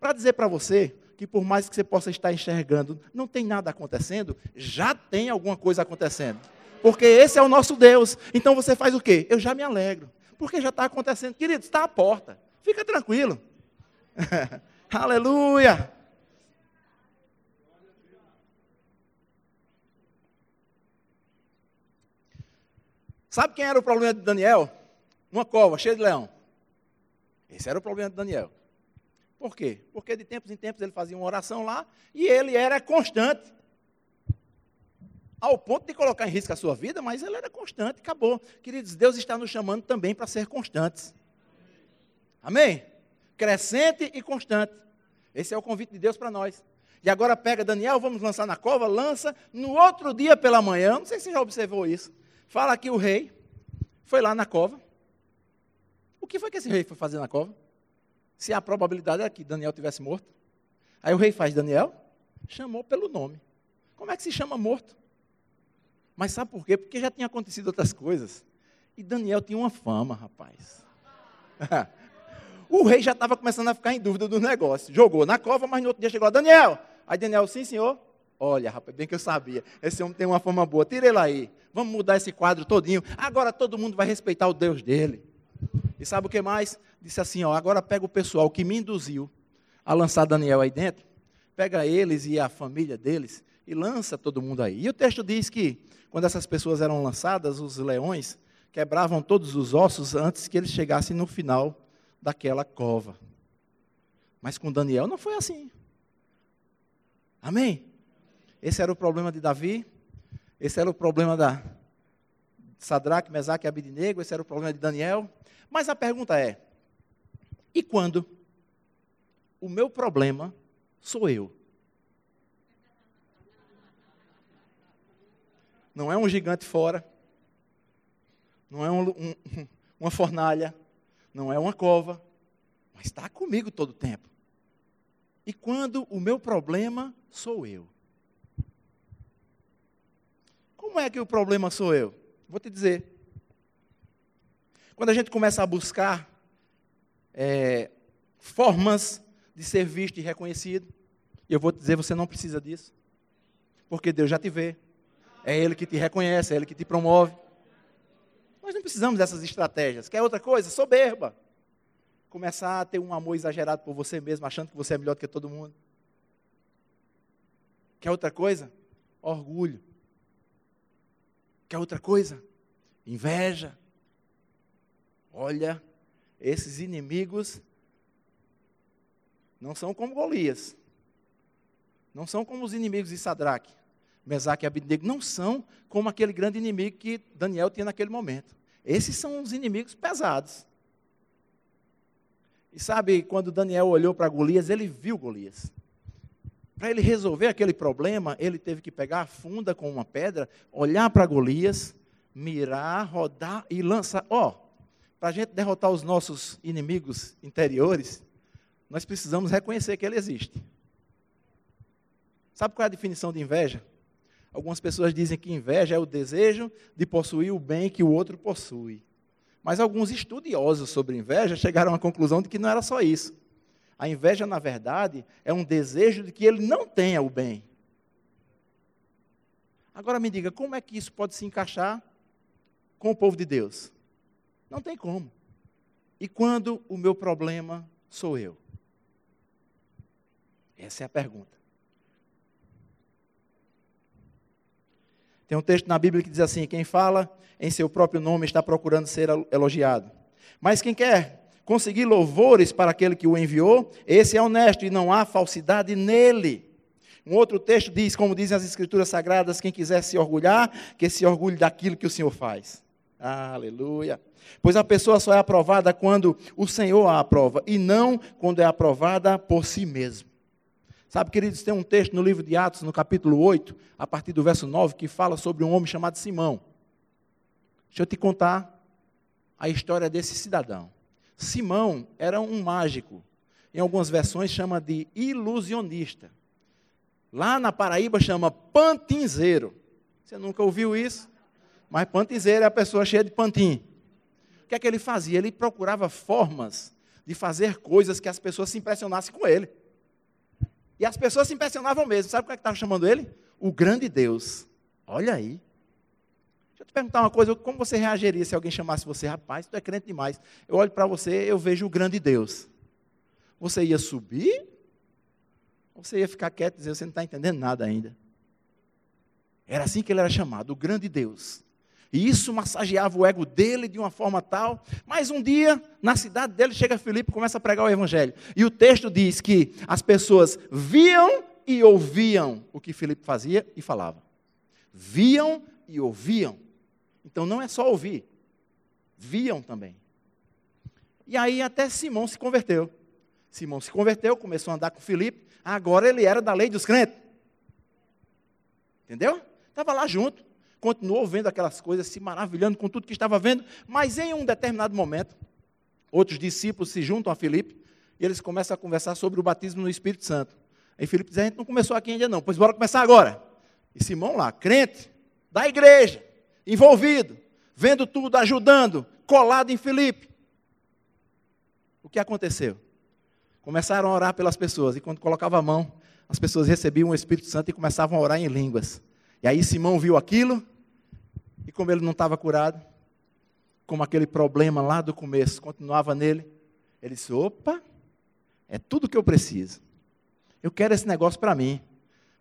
Para dizer para você que por mais que você possa estar enxergando, não tem nada acontecendo, já tem alguma coisa acontecendo. Porque esse é o nosso Deus. Então você faz o quê? Eu já me alegro. Porque já está acontecendo. Querido, está à porta. Fica tranquilo. Aleluia. Sabe quem era o problema de Daniel? Uma cova cheia de leão. Esse era o problema de Daniel. Por quê? Porque de tempos em tempos ele fazia uma oração lá e ele era constante. Ao ponto de colocar em risco a sua vida, mas ele era constante, acabou. Queridos, Deus está nos chamando também para ser constantes. Amém? Crescente e constante. Esse é o convite de Deus para nós. E agora pega Daniel, vamos lançar na cova, lança. No outro dia pela manhã, não sei se você já observou isso. Fala que o rei foi lá na cova. O que foi que esse rei foi fazer na cova? Se a probabilidade era que Daniel tivesse morto. Aí o rei faz Daniel, chamou pelo nome. Como é que se chama morto? Mas sabe por quê? Porque já tinha acontecido outras coisas. E Daniel tinha uma fama, rapaz. o rei já estava começando a ficar em dúvida do negócio. Jogou na cova, mas no outro dia chegou lá, Daniel. Aí Daniel, sim, senhor. Olha, rapaz, bem que eu sabia. Esse homem tem uma fama boa. Tira ele aí. Vamos mudar esse quadro todinho. Agora todo mundo vai respeitar o Deus dele. E sabe o que mais? Disse assim, ó, agora pega o pessoal que me induziu a lançar Daniel aí dentro. Pega eles e a família deles e lança todo mundo aí. E o texto diz que quando essas pessoas eram lançadas, os leões quebravam todos os ossos antes que eles chegassem no final daquela cova. Mas com Daniel não foi assim. Amém? Esse era o problema de Davi, esse era o problema da Sadraque, Mesaque e Abidinego, esse era o problema de Daniel. Mas a pergunta é: e quando o meu problema sou eu? Não é um gigante fora, não é um, um, uma fornalha, não é uma cova, mas está comigo todo o tempo. E quando o meu problema sou eu? Como é que o problema sou eu? Vou te dizer. Quando a gente começa a buscar é, formas de ser visto e reconhecido, eu vou te dizer, você não precisa disso. Porque Deus já te vê. É Ele que te reconhece, é Ele que te promove. Nós não precisamos dessas estratégias. Quer outra coisa? Soberba. Começar a ter um amor exagerado por você mesmo, achando que você é melhor do que todo mundo. Quer outra coisa? Orgulho. Quer outra coisa? Inveja. Olha, esses inimigos não são como Golias. Não são como os inimigos de Sadraque, Mesaque e Abednego. Não são como aquele grande inimigo que Daniel tinha naquele momento. Esses são os inimigos pesados. E sabe, quando Daniel olhou para Golias, ele viu Golias. Para ele resolver aquele problema, ele teve que pegar a funda com uma pedra, olhar para Golias, mirar, rodar e lançar. Ó, oh, para a gente derrotar os nossos inimigos interiores, nós precisamos reconhecer que ele existe. Sabe qual é a definição de inveja? Algumas pessoas dizem que inveja é o desejo de possuir o bem que o outro possui. Mas alguns estudiosos sobre inveja chegaram à conclusão de que não era só isso. A inveja, na verdade, é um desejo de que ele não tenha o bem. Agora me diga, como é que isso pode se encaixar com o povo de Deus? Não tem como. E quando o meu problema sou eu? Essa é a pergunta. Tem um texto na Bíblia que diz assim: quem fala em seu próprio nome está procurando ser elogiado. Mas quem quer conseguir louvores para aquele que o enviou, esse é honesto e não há falsidade nele. Um outro texto diz, como dizem as Escrituras Sagradas, quem quiser se orgulhar, que se orgulhe daquilo que o Senhor faz. Aleluia. Pois a pessoa só é aprovada quando o Senhor a aprova, e não quando é aprovada por si mesmo. Sabe, queridos, tem um texto no livro de Atos, no capítulo 8, a partir do verso 9, que fala sobre um homem chamado Simão. Deixa eu te contar a história desse cidadão. Simão era um mágico. Em algumas versões chama de ilusionista. Lá na Paraíba chama pantinzeiro. Você nunca ouviu isso? Mas pantinzeiro é a pessoa cheia de pantim. O que é que ele fazia? Ele procurava formas de fazer coisas que as pessoas se impressionassem com ele. E as pessoas se impressionavam mesmo. Sabe o que é que estava chamando ele? O grande Deus. Olha aí. Deixa eu te perguntar uma coisa, como você reagiria se alguém chamasse você, rapaz, tu é crente demais. Eu olho para você, eu vejo o grande Deus. Você ia subir? Ou você ia ficar quieto e dizer, você não está entendendo nada ainda? Era assim que ele era chamado, o grande Deus. E isso massageava o ego dele de uma forma tal. Mas um dia, na cidade dele, chega Filipe e começa a pregar o evangelho. E o texto diz que as pessoas viam e ouviam o que Filipe fazia e falava. Viam e ouviam. Então não é só ouvir, viam também. E aí até Simão se converteu. Simão se converteu, começou a andar com Filipe. Agora ele era da lei dos crentes. Entendeu? Estava lá junto continuou vendo aquelas coisas, se maravilhando com tudo que estava vendo, mas em um determinado momento, outros discípulos se juntam a Filipe e eles começam a conversar sobre o batismo no Espírito Santo. Aí Filipe diz: A gente não começou aqui ainda não, pois bora começar agora. E Simão lá, crente, da igreja, envolvido, vendo tudo, ajudando, colado em Filipe. O que aconteceu? Começaram a orar pelas pessoas, e quando colocava a mão, as pessoas recebiam o Espírito Santo e começavam a orar em línguas. E aí Simão viu aquilo, e como ele não estava curado, como aquele problema lá do começo continuava nele, ele disse: opa, é tudo que eu preciso. Eu quero esse negócio para mim.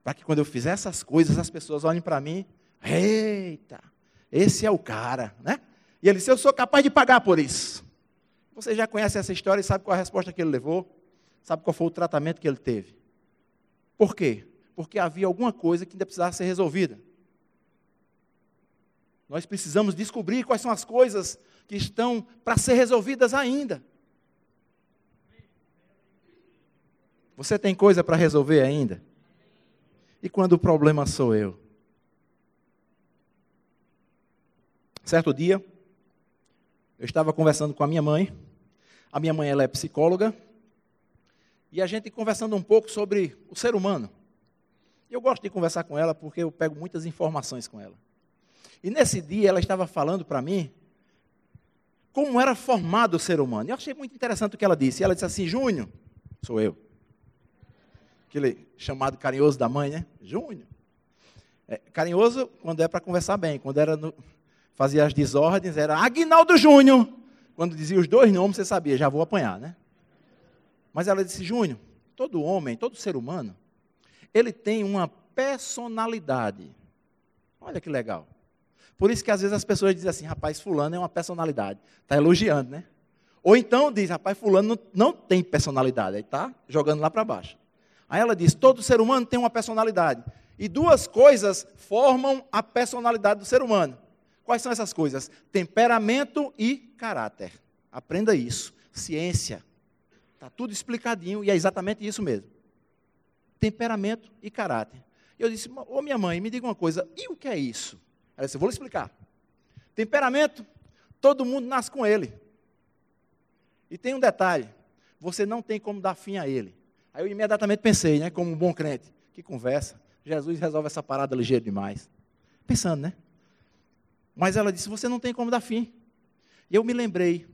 Para que quando eu fizer essas coisas, as pessoas olhem para mim, eita, esse é o cara, né? E ele disse: Eu sou capaz de pagar por isso. Você já conhece essa história e sabe qual a resposta que ele levou? Sabe qual foi o tratamento que ele teve? Por quê? porque havia alguma coisa que ainda precisava ser resolvida. Nós precisamos descobrir quais são as coisas que estão para ser resolvidas ainda. Você tem coisa para resolver ainda? E quando o problema sou eu? Certo dia, eu estava conversando com a minha mãe. A minha mãe ela é psicóloga. E a gente conversando um pouco sobre o ser humano. Eu gosto de conversar com ela porque eu pego muitas informações com ela. E nesse dia ela estava falando para mim como era formado o ser humano. E eu achei muito interessante o que ela disse. Ela disse assim: Júnior, sou eu. Aquele chamado carinhoso da mãe, né? Júnior. É, carinhoso quando é para conversar bem. Quando era no, fazia as desordens, era Aguinaldo Júnior. Quando dizia os dois nomes, você sabia, já vou apanhar, né? Mas ela disse: Júnior, todo homem, todo ser humano, ele tem uma personalidade. Olha que legal. Por isso que às vezes as pessoas dizem assim, rapaz, fulano é uma personalidade. Está elogiando, né? Ou então diz, rapaz, fulano não, tem personalidade. Aí está jogando lá para baixo. Aí ela diz, todo ser humano tem uma personalidade. E duas coisas formam a personalidade do ser humano. Quais são essas coisas? Temperamento e caráter. Aprenda isso. Ciência. Está tudo explicadinho e é exatamente isso mesmo temperamento e caráter. Eu disse, ô minha mãe, me diga uma coisa, e o que é isso? Ela disse, vou lhe explicar. Temperamento, todo mundo nasce com ele. E tem um detalhe, você não tem como dar fim a ele. Aí eu imediatamente pensei, né, como um bom crente, que conversa, Jesus resolve essa parada ligeiro demais. Pensando, né? Mas ela disse, você não tem como dar fim. E eu me lembrei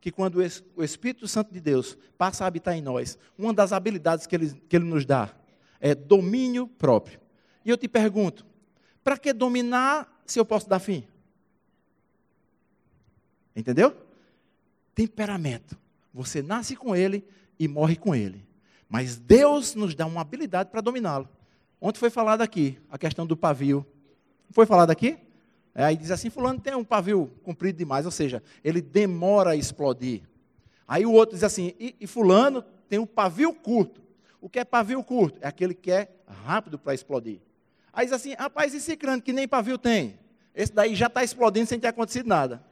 que quando o Espírito Santo de Deus passa a habitar em nós, uma das habilidades que ele, que ele nos dá é domínio próprio. E eu te pergunto: para que dominar se eu posso dar fim? Entendeu? Temperamento. Você nasce com ele e morre com ele. Mas Deus nos dá uma habilidade para dominá-lo. Ontem foi falado aqui a questão do pavio. Foi falado aqui? É, aí diz assim: Fulano tem um pavio comprido demais, ou seja, ele demora a explodir. Aí o outro diz assim: e, e Fulano tem um pavio curto. O que é pavio curto? É aquele que é rápido para explodir. Aí diz assim, rapaz, e ciclano que nem pavio tem? Esse daí já está explodindo sem ter acontecido nada.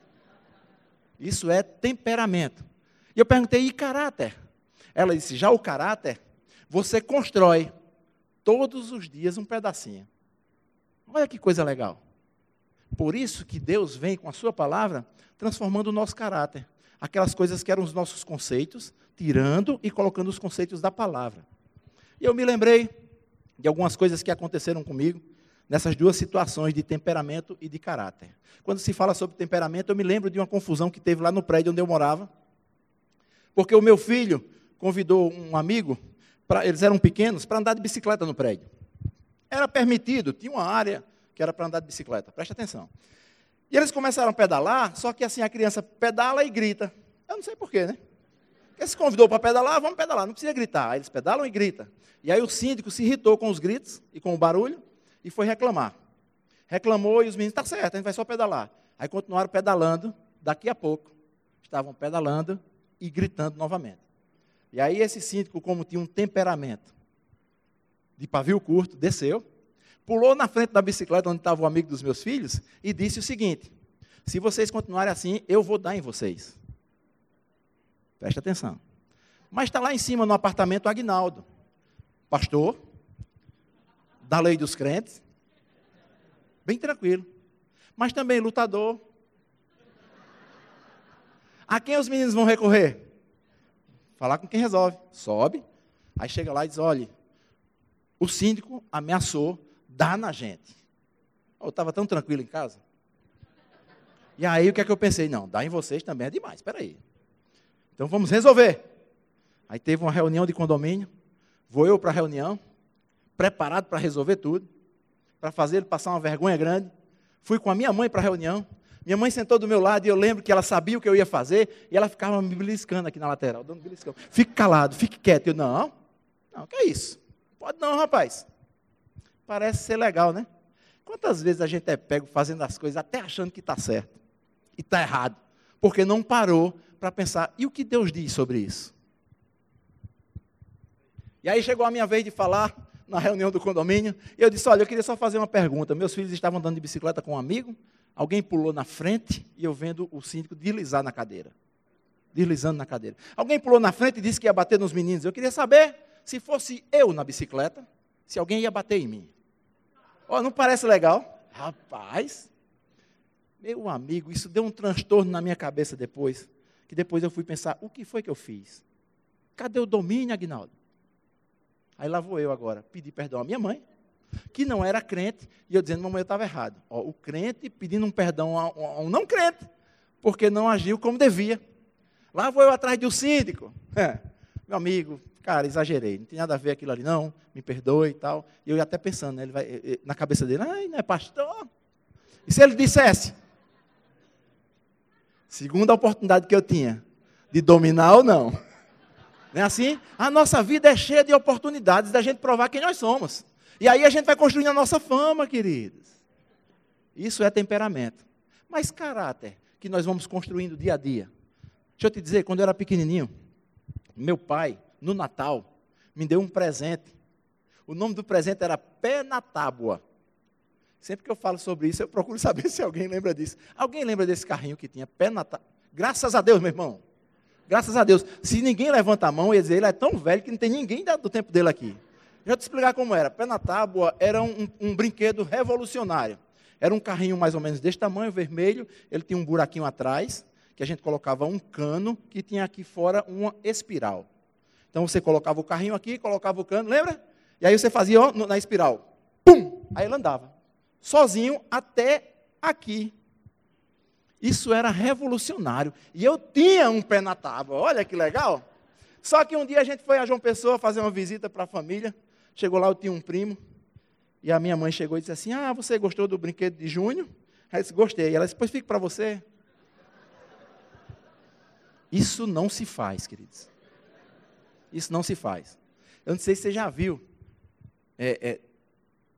Isso é temperamento. E eu perguntei, e caráter? Ela disse, já o caráter, você constrói todos os dias um pedacinho. Olha que coisa legal. Por isso que Deus vem com a sua palavra transformando o nosso caráter. Aquelas coisas que eram os nossos conceitos, tirando e colocando os conceitos da palavra. E eu me lembrei de algumas coisas que aconteceram comigo nessas duas situações de temperamento e de caráter. Quando se fala sobre temperamento, eu me lembro de uma confusão que teve lá no prédio onde eu morava. Porque o meu filho convidou um amigo, pra, eles eram pequenos, para andar de bicicleta no prédio. Era permitido, tinha uma área que era para andar de bicicleta, preste atenção. E eles começaram a pedalar, só que assim a criança pedala e grita. Eu não sei porquê, né? Ele se convidou para pedalar, vamos pedalar, não precisa gritar. Aí eles pedalam e gritam. E aí o síndico se irritou com os gritos e com o barulho e foi reclamar. Reclamou e os meninos, está certo, a gente vai só pedalar. Aí continuaram pedalando, daqui a pouco, estavam pedalando e gritando novamente. E aí esse síndico, como tinha um temperamento de pavio curto, desceu, pulou na frente da bicicleta onde estava o amigo dos meus filhos e disse o seguinte: se vocês continuarem assim, eu vou dar em vocês. Preste atenção. Mas está lá em cima no apartamento Agnaldo, pastor, da lei dos crentes, bem tranquilo, mas também lutador. A quem os meninos vão recorrer? Falar com quem resolve. Sobe, aí chega lá e diz: olha, o síndico ameaçou dar na gente. Eu estava tão tranquilo em casa. E aí o que é que eu pensei? Não, dar em vocês também é demais, espera aí. Então vamos resolver. Aí teve uma reunião de condomínio, vou eu para a reunião, preparado para resolver tudo, para fazer ele passar uma vergonha grande. Fui com a minha mãe para a reunião. Minha mãe sentou do meu lado e eu lembro que ela sabia o que eu ia fazer e ela ficava me beliscando aqui na lateral, dando beliscão. Fique calado, fique quieto. Eu, não, não, que é isso? Pode não, rapaz. Parece ser legal, né? Quantas vezes a gente é pego fazendo as coisas até achando que está certo e está errado, porque não parou para pensar, e o que Deus diz sobre isso? E aí chegou a minha vez de falar na reunião do condomínio, eu disse: Olha, eu queria só fazer uma pergunta. Meus filhos estavam andando de bicicleta com um amigo, alguém pulou na frente e eu vendo o síndico deslizar na cadeira. Deslizando na cadeira. Alguém pulou na frente e disse que ia bater nos meninos. Eu queria saber se fosse eu na bicicleta, se alguém ia bater em mim. Oh, não parece legal? Rapaz, meu amigo, isso deu um transtorno na minha cabeça depois. Que depois eu fui pensar: o que foi que eu fiz? Cadê o domínio, Agnaldo? Aí lá vou eu agora, pedir perdão à minha mãe, que não era crente, e eu dizendo, mamãe, eu estava errado. Ó, o crente pedindo um perdão a, um não crente, porque não agiu como devia. Lá vou eu atrás de um síndico. É, meu amigo, cara, exagerei, não tem nada a ver aquilo ali, não, me perdoe e tal. E eu ia até pensando, né, ele vai, na cabeça dele, ai, não é pastor. E se ele dissesse? Segunda oportunidade que eu tinha, de dominar ou não. É assim? A nossa vida é cheia de oportunidades da gente provar quem nós somos. E aí a gente vai construindo a nossa fama, queridos. Isso é temperamento. Mas caráter, que nós vamos construindo dia a dia. Deixa eu te dizer, quando eu era pequenininho, meu pai, no Natal, me deu um presente. O nome do presente era Pé na Tábua. Sempre que eu falo sobre isso, eu procuro saber se alguém lembra disso. Alguém lembra desse carrinho que tinha pé na tábua? Graças a Deus, meu irmão. Graças a Deus. Se ninguém levanta a mão, dizer, ele é tão velho que não tem ninguém do tempo dele aqui. Já te explicar como era. Pé na tábua era um, um, brinquedo revolucionário. Era um carrinho mais ou menos desse tamanho, vermelho. Ele tinha um buraquinho atrás, que a gente colocava um cano, que tinha aqui fora uma espiral. Então você colocava o carrinho aqui, colocava o cano, lembra? E aí você fazia ó, na espiral. Pum! Aí ele andava. Sozinho até aqui. Isso era revolucionário. E eu tinha um pé na tábua. Olha que legal. Só que um dia a gente foi a João Pessoa fazer uma visita para a família. Chegou lá, eu tinha um primo. E a minha mãe chegou e disse assim: Ah, você gostou do brinquedo de junho? Aí eu disse: Gostei. E ela disse: Pois fica para você. Isso não se faz, queridos. Isso não se faz. Eu não sei se você já viu. É, é,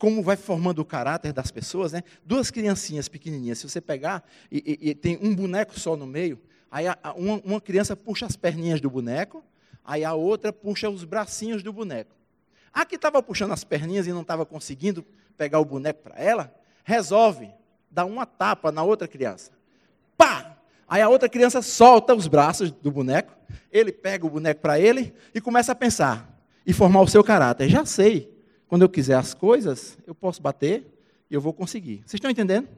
como vai formando o caráter das pessoas, né? Duas criancinhas pequenininhas, se você pegar e, e, e tem um boneco só no meio, aí a, a, uma, uma criança puxa as perninhas do boneco, aí a outra puxa os bracinhos do boneco. A que estava puxando as perninhas e não estava conseguindo pegar o boneco para ela, resolve dá uma tapa na outra criança. Pá! Aí a outra criança solta os braços do boneco, ele pega o boneco para ele e começa a pensar e formar o seu caráter. Já sei, quando eu quiser as coisas, eu posso bater e eu vou conseguir. Vocês estão entendendo?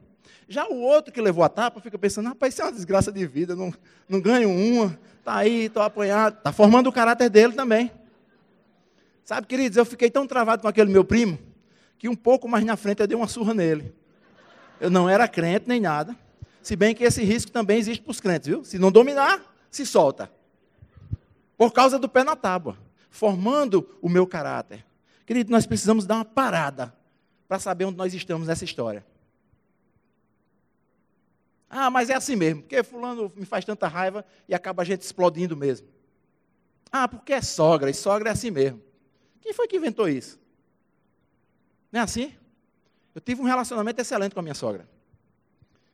Já o outro que levou a tapa fica pensando, rapaz, isso é uma desgraça de vida, não, não ganho uma, está aí, estou apanhado. Está formando o caráter dele também. Sabe, queridos, eu fiquei tão travado com aquele meu primo, que um pouco mais na frente eu dei uma surra nele. Eu não era crente nem nada. Se bem que esse risco também existe para os crentes, viu? Se não dominar, se solta. Por causa do pé na tábua, formando o meu caráter. Querido, nós precisamos dar uma parada para saber onde nós estamos nessa história. Ah, mas é assim mesmo, porque fulano me faz tanta raiva e acaba a gente explodindo mesmo. Ah, porque é sogra, e sogra é assim mesmo. Quem foi que inventou isso? Não é assim? Eu tive um relacionamento excelente com a minha sogra.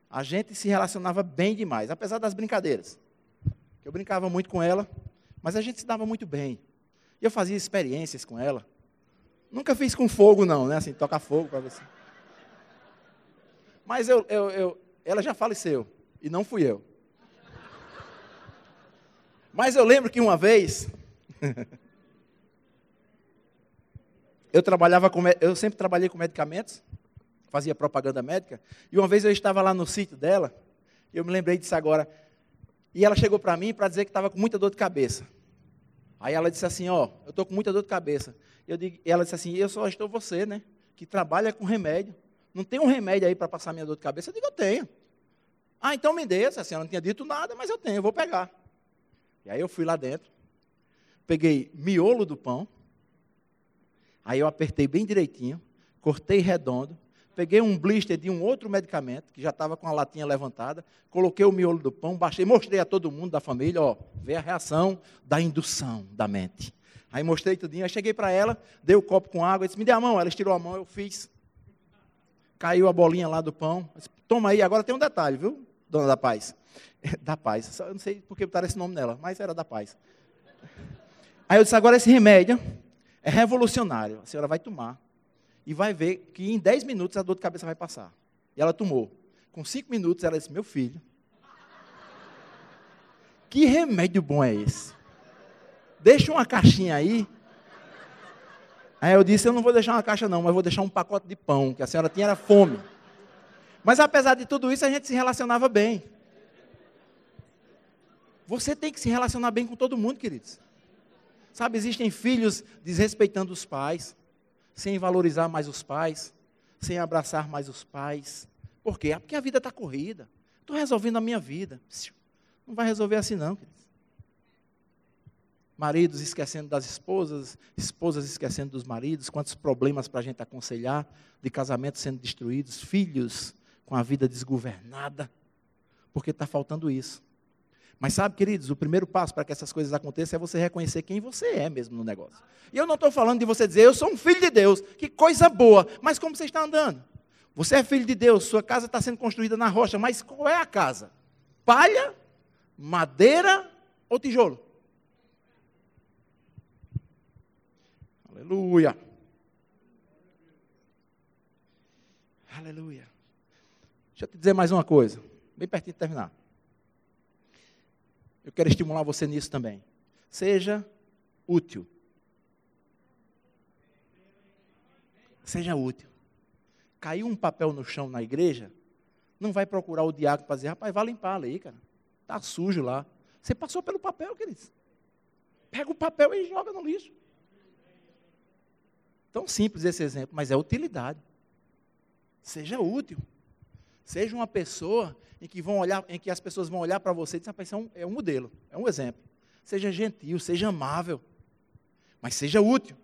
A gente se relacionava bem demais, apesar das brincadeiras. Eu brincava muito com ela, mas a gente se dava muito bem. Eu fazia experiências com ela. Nunca fiz com fogo, não, né? Assim, tocar fogo para você. Mas eu, eu, eu, ela já faleceu, e não fui eu. Mas eu lembro que uma vez, eu trabalhava com, eu sempre trabalhei com medicamentos, fazia propaganda médica, e uma vez eu estava lá no sítio dela, e eu me lembrei disso agora, e ela chegou para mim para dizer que estava com muita dor de cabeça. Aí ela disse assim, ó, eu estou com muita dor de cabeça. Eu digo, ela disse assim, eu só estou você, né, que trabalha com remédio. Não tem um remédio aí para passar minha dor de cabeça? Eu digo, eu tenho. Ah, então me dê. Assim, ela não tinha dito nada, mas eu tenho, eu vou pegar. E aí eu fui lá dentro, peguei miolo do pão, aí eu apertei bem direitinho, cortei redondo, peguei um blister de um outro medicamento, que já estava com a latinha levantada, coloquei o miolo do pão, baixei, mostrei a todo mundo da família, ó, vê a reação da indução da mente. Aí mostrei tudinho, aí cheguei para ela, dei o copo com água, disse, me dê a mão, ela estirou a mão, eu fiz. Caiu a bolinha lá do pão, disse, toma aí, agora tem um detalhe, viu? dona da paz. Da paz. Eu não sei por que botaram esse nome nela, mas era da paz. Aí eu disse: agora esse remédio é revolucionário. A senhora vai tomar. E vai ver que em 10 minutos a dor de cabeça vai passar. E ela tomou. Com 5 minutos ela disse: Meu filho, que remédio bom é esse? Deixa uma caixinha aí. Aí eu disse: Eu não vou deixar uma caixa, não, mas vou deixar um pacote de pão, que a senhora tinha era fome. Mas apesar de tudo isso, a gente se relacionava bem. Você tem que se relacionar bem com todo mundo, queridos. Sabe, existem filhos desrespeitando os pais, sem valorizar mais os pais, sem abraçar mais os pais. Por quê? Ah, porque a vida está corrida. Estou resolvendo a minha vida. Não vai resolver assim, não, queridos. Maridos esquecendo das esposas, esposas esquecendo dos maridos, quantos problemas para a gente aconselhar, de casamentos sendo destruídos, filhos com a vida desgovernada, porque está faltando isso. Mas sabe, queridos, o primeiro passo para que essas coisas aconteçam é você reconhecer quem você é mesmo no negócio. E eu não estou falando de você dizer, eu sou um filho de Deus, que coisa boa, mas como você está andando? Você é filho de Deus, sua casa está sendo construída na rocha, mas qual é a casa? Palha, madeira ou tijolo? Aleluia. Aleluia. Deixa eu te dizer mais uma coisa, bem pertinho de terminar. Eu quero estimular você nisso também. Seja útil. Seja útil. Caiu um papel no chão na igreja, não vai procurar o diácono para dizer, rapaz, vai limpar ali, cara. Está sujo lá. Você passou pelo papel, queridos. Pega o papel e joga no lixo. Tão simples esse exemplo, mas é utilidade. Seja útil. Seja uma pessoa em que, vão olhar, em que as pessoas vão olhar para você e dizer, é um, é um modelo, é um exemplo. Seja gentil, seja amável, mas seja útil.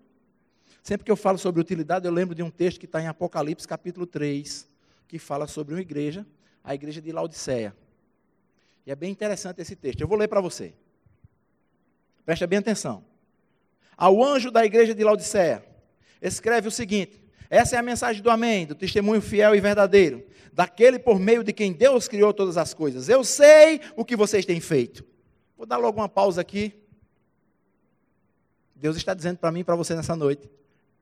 Sempre que eu falo sobre utilidade, eu lembro de um texto que está em Apocalipse, capítulo 3, que fala sobre uma igreja, a igreja de Laodiceia. E é bem interessante esse texto. Eu vou ler para você. Presta bem atenção. Ao anjo da igreja de Laodiceia, escreve o seguinte: essa é a mensagem do Amém, do testemunho fiel e verdadeiro, daquele por meio de quem Deus criou todas as coisas. Eu sei o que vocês têm feito. Vou dar logo uma pausa aqui. Deus está dizendo para mim e para você nessa noite: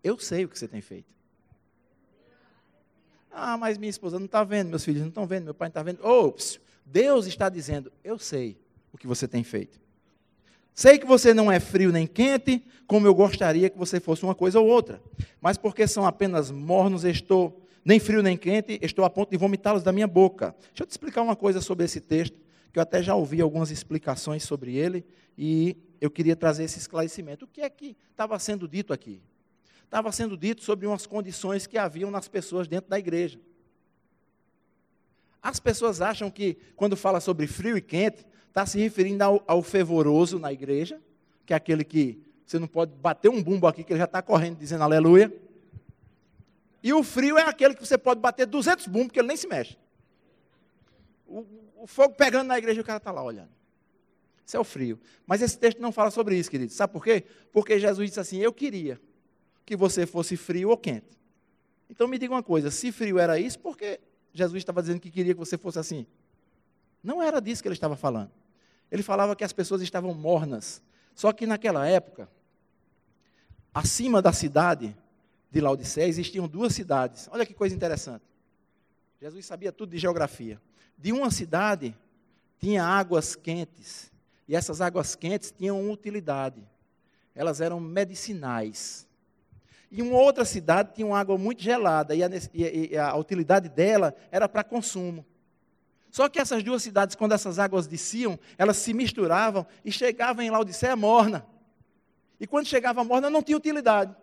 Eu sei o que você tem feito. Ah, mas minha esposa não está vendo, meus filhos não estão vendo, meu pai não está vendo. Ops, Deus está dizendo: Eu sei o que você tem feito. Sei que você não é frio nem quente, como eu gostaria que você fosse uma coisa ou outra. Mas porque são apenas mornos, estou nem frio nem quente, estou a ponto de vomitá-los da minha boca. Deixa eu te explicar uma coisa sobre esse texto, que eu até já ouvi algumas explicações sobre ele, e eu queria trazer esse esclarecimento. O que é que estava sendo dito aqui? Estava sendo dito sobre umas condições que haviam nas pessoas dentro da igreja. As pessoas acham que, quando fala sobre frio e quente, está se referindo ao, ao, fervoroso na igreja, que é aquele que você não pode bater um bumbo aqui, que ele já está correndo dizendo aleluia. E o frio é aquele que você pode bater 200 bumbos, que ele nem se mexe. O, o fogo pegando na igreja e o cara está lá olhando. Isso é o frio. Mas esse texto não fala sobre isso, querido. Sabe por quê? Porque Jesus disse assim: Eu queria que você fosse frio ou quente. Então me diga uma coisa: se frio era isso, por que Jesus estava dizendo que queria que você fosse assim? Não era disso que ele estava falando. Ele falava que as pessoas estavam mornas. Só que naquela época, acima da cidade de Laodiceia, existiam duas cidades. Olha que coisa interessante. Jesus sabia tudo de geografia. De uma cidade tinha águas quentes. E essas águas quentes tinham utilidade. Elas eram medicinais. E uma outra cidade tinha uma água muito gelada, e a, e a utilidade dela era para consumo. Só que essas duas cidades, quando essas águas desciam, elas se misturavam e chegavam em Laodiceia morna. E quando chegava morna, não tinha utilidade.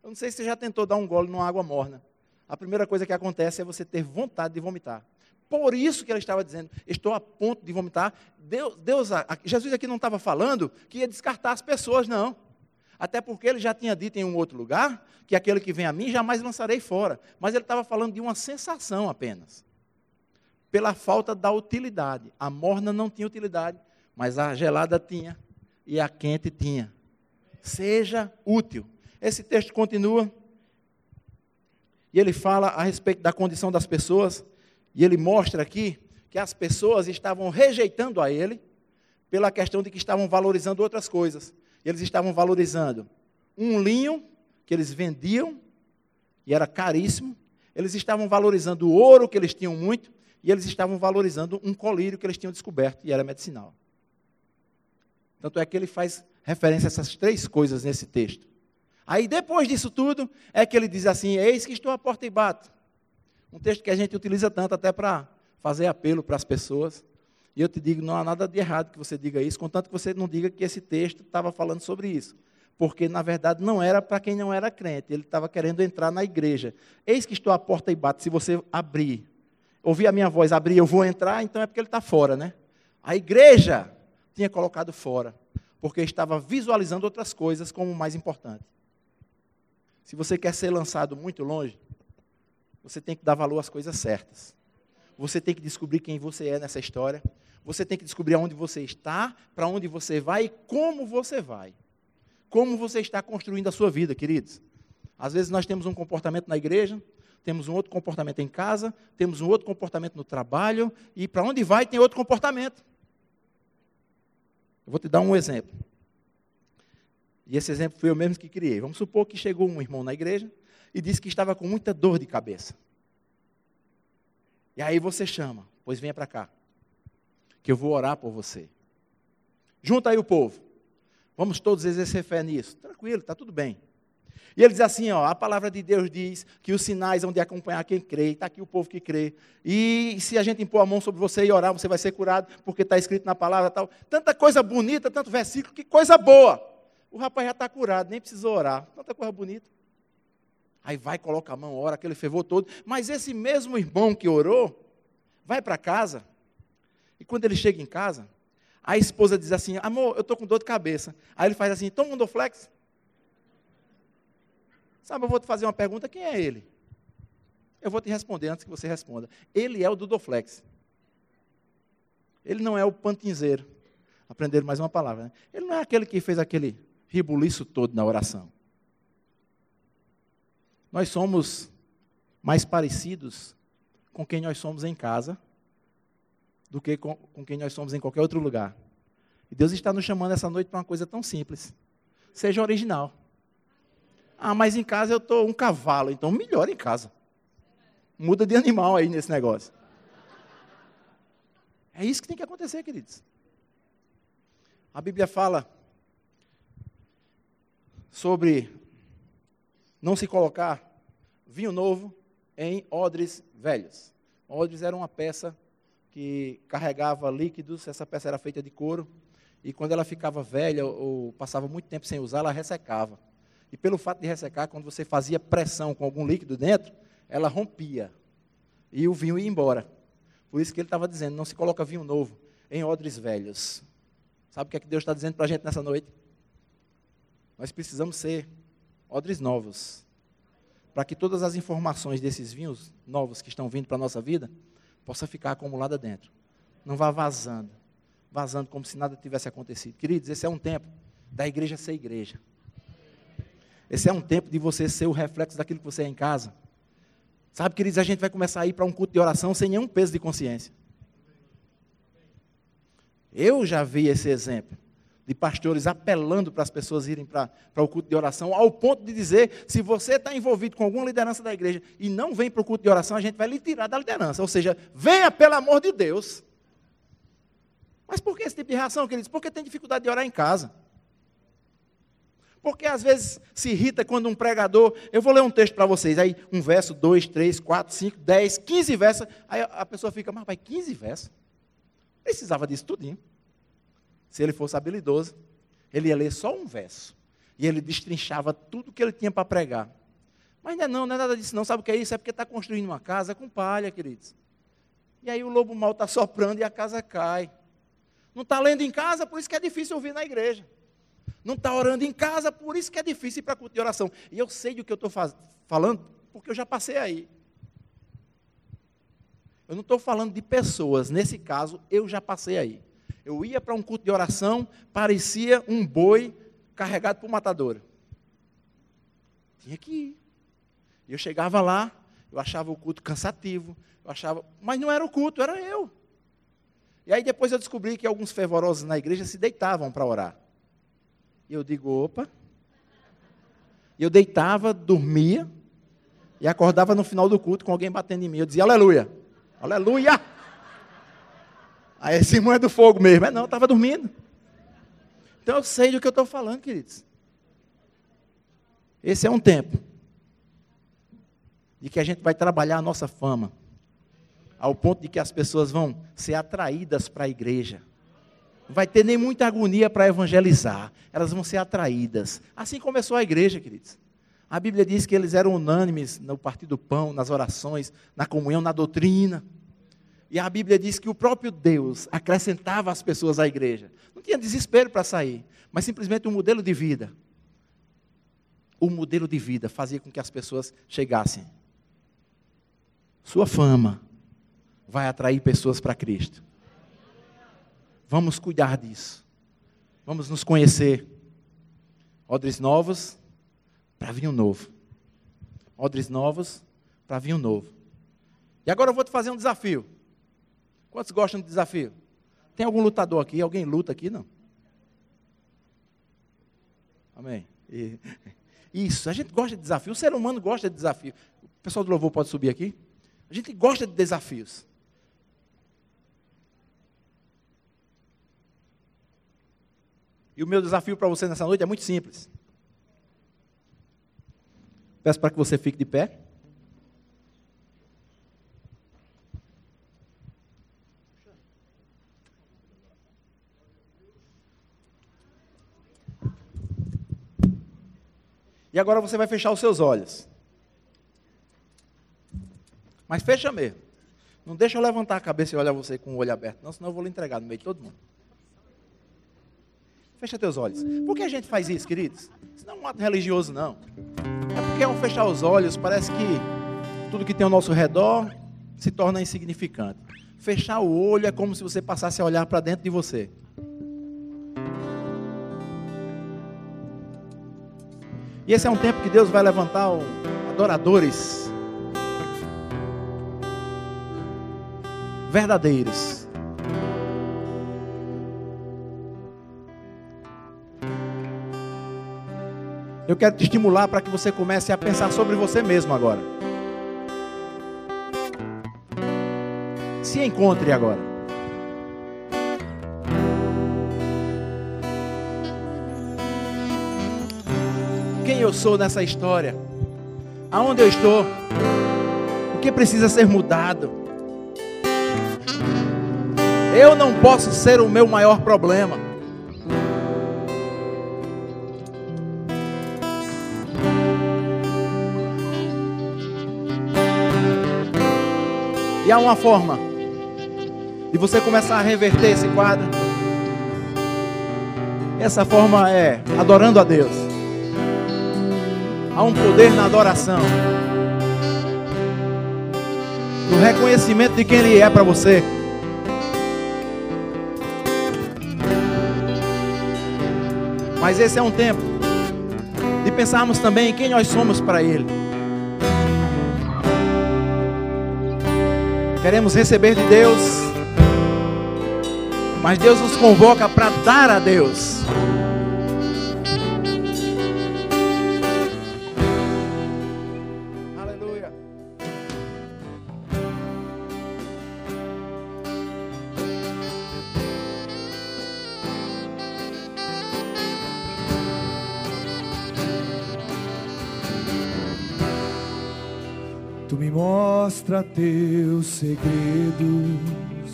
Eu não sei se você já tentou dar um gole numa água morna. A primeira coisa que acontece é você ter vontade de vomitar. Por isso que ele estava dizendo, estou a ponto de vomitar. Deus, Deus Jesus aqui não estava falando que ia descartar as pessoas, não. Até porque ele já tinha dito em um outro lugar que aquele que vem a mim jamais lançarei fora. Mas ele estava falando de uma sensação apenas. Pela falta da utilidade. A morna não tinha utilidade, mas a gelada tinha e a quente tinha. Seja útil. Esse texto continua e ele fala a respeito da condição das pessoas e ele mostra aqui que as pessoas estavam rejeitando a ele pela questão de que estavam valorizando outras coisas eles estavam valorizando um linho que eles vendiam, e era caríssimo, eles estavam valorizando o ouro que eles tinham muito, e eles estavam valorizando um colírio que eles tinham descoberto, e era medicinal. Tanto é que ele faz referência a essas três coisas nesse texto. Aí, depois disso tudo, é que ele diz assim: Eis que estou à porta e bato. Um texto que a gente utiliza tanto até para fazer apelo para as pessoas. E eu te digo, não há nada de errado que você diga isso, contanto que você não diga que esse texto estava falando sobre isso. Porque, na verdade, não era para quem não era crente, ele estava querendo entrar na igreja. Eis que estou à porta e bato, se você abrir, ouvir a minha voz, abrir, eu vou entrar, então é porque ele está fora, né? A igreja tinha colocado fora, porque estava visualizando outras coisas como mais importante. Se você quer ser lançado muito longe, você tem que dar valor às coisas certas. Você tem que descobrir quem você é nessa história. Você tem que descobrir aonde você está, para onde você vai e como você vai. Como você está construindo a sua vida, queridos. Às vezes nós temos um comportamento na igreja, temos um outro comportamento em casa, temos um outro comportamento no trabalho, e para onde vai tem outro comportamento. Eu vou te dar um exemplo. E esse exemplo foi eu mesmo que criei. Vamos supor que chegou um irmão na igreja e disse que estava com muita dor de cabeça. E aí você chama, pois venha para cá, que eu vou orar por você. Junta aí o povo. Vamos todos exercer fé nisso. Tranquilo, está tudo bem. E ele diz assim: ó, a palavra de Deus diz que os sinais vão de acompanhar quem crê, está aqui o povo que crê. E se a gente impor a mão sobre você e orar, você vai ser curado, porque está escrito na palavra tal. Tanta coisa bonita, tanto versículo, que coisa boa. O rapaz já está curado, nem precisou orar. Tanta coisa bonita. Aí vai, coloca a mão, ora, aquele fervor todo. Mas esse mesmo irmão que orou, vai para casa. E quando ele chega em casa, a esposa diz assim: Amor, eu estou com dor de cabeça. Aí ele faz assim: Toma um Doflex. Sabe, eu vou te fazer uma pergunta: quem é ele? Eu vou te responder antes que você responda. Ele é o do Doflex. Ele não é o pantinzeiro. Aprender mais uma palavra. Né? Ele não é aquele que fez aquele ribuliço todo na oração. Nós somos mais parecidos com quem nós somos em casa do que com, com quem nós somos em qualquer outro lugar. E Deus está nos chamando essa noite para uma coisa tão simples. Seja original. Ah, mas em casa eu estou um cavalo, então melhor em casa. muda de animal aí nesse negócio. É isso que tem que acontecer, queridos. A Bíblia fala sobre não se colocar vinho novo em odres velhos. Odres era uma peça que carregava líquidos, essa peça era feita de couro, e quando ela ficava velha ou passava muito tempo sem usar, ela ressecava. E pelo fato de ressecar, quando você fazia pressão com algum líquido dentro, ela rompia. E o vinho ia embora. Por isso que ele estava dizendo: não se coloca vinho novo em odres velhos. Sabe o que é que Deus está dizendo para a gente nessa noite? Nós precisamos ser odres novos. Para que todas as informações desses vinhos novos que estão vindo para a nossa vida possa ficar acumulada dentro. Não vá vazando. Vazando como se nada tivesse acontecido. Queridos, esse é um tempo da igreja ser igreja. Esse é um tempo de você ser o reflexo daquilo que você é em casa. Sabe, queridos, a gente vai começar a ir para um culto de oração sem nenhum peso de consciência. Eu já vi esse exemplo de pastores apelando para as pessoas irem para, para o culto de oração, ao ponto de dizer: se você está envolvido com alguma liderança da igreja e não vem para o culto de oração, a gente vai lhe tirar da liderança. Ou seja, venha pelo amor de Deus. Mas por que esse tipo de reação, queridos? Porque tem dificuldade de orar em casa. Porque às vezes se irrita quando um pregador. Eu vou ler um texto para vocês. Aí, um verso, dois, três, quatro, cinco, dez, quinze versos. Aí a pessoa fica, mas pai, quinze versos? Precisava disso tudinho. Se ele fosse habilidoso, ele ia ler só um verso. E ele destrinchava tudo que ele tinha para pregar. Mas não é, não, não é nada disso, não. Sabe o que é isso? É porque está construindo uma casa com palha, queridos. E aí o lobo mal está soprando e a casa cai. Não está lendo em casa, por isso que é difícil ouvir na igreja não está orando em casa, por isso que é difícil ir para culto de oração. E eu sei do que eu estou falando, porque eu já passei aí. Eu não estou falando de pessoas, nesse caso, eu já passei aí. Eu ia para um culto de oração, parecia um boi carregado por matadora. Tinha que ir. Eu chegava lá, eu achava o culto cansativo, eu achava, mas não era o culto, era eu. E aí depois eu descobri que alguns fervorosos na igreja se deitavam para orar. E eu digo, opa. E eu deitava, dormia, e acordava no final do culto com alguém batendo em mim. Eu dizia, aleluia, aleluia. Aí esse irmão é do fogo mesmo. É não, eu estava dormindo. Então eu sei do que eu estou falando, queridos. Esse é um tempo de que a gente vai trabalhar a nossa fama, ao ponto de que as pessoas vão ser atraídas para a igreja. Não vai ter nem muita agonia para evangelizar. Elas vão ser atraídas. Assim começou a igreja, queridos. A Bíblia diz que eles eram unânimes no partir do pão, nas orações, na comunhão, na doutrina. E a Bíblia diz que o próprio Deus acrescentava as pessoas à igreja. Não tinha desespero para sair, mas simplesmente um modelo de vida. O modelo de vida fazia com que as pessoas chegassem. Sua fama vai atrair pessoas para Cristo. Vamos cuidar disso. Vamos nos conhecer. Odres novos para vinho novo. Odres novos para vinho novo. E agora eu vou te fazer um desafio. Quantos gostam do desafio? Tem algum lutador aqui? Alguém luta aqui? Não? Amém. E, isso, a gente gosta de desafio. O ser humano gosta de desafio. O pessoal do louvor pode subir aqui? A gente gosta de desafios. E o meu desafio para você nessa noite é muito simples. Peço para que você fique de pé. E agora você vai fechar os seus olhos. Mas fecha mesmo. Não deixa eu levantar a cabeça e olhar você com o olho aberto, não, senão eu vou lhe entregar no meio de todo mundo. Fecha teus olhos. Por que a gente faz isso, queridos? Isso não é um ato religioso, não. É porque ao fechar os olhos, parece que tudo que tem ao nosso redor se torna insignificante. Fechar o olho é como se você passasse a olhar para dentro de você. E esse é um tempo que Deus vai levantar adoradores verdadeiros Eu quero te estimular para que você comece a pensar sobre você mesmo agora. Se encontre agora. Quem eu sou nessa história? Aonde eu estou? O que precisa ser mudado? Eu não posso ser o meu maior problema. E há uma forma de você começar a reverter esse quadro. Essa forma é adorando a Deus. Há um poder na adoração. No reconhecimento de quem Ele é para você. Mas esse é um tempo de pensarmos também em quem nós somos para Ele. Queremos receber de Deus, mas Deus nos convoca para dar a Deus. Aleluia. Tu me mostra teus segredos.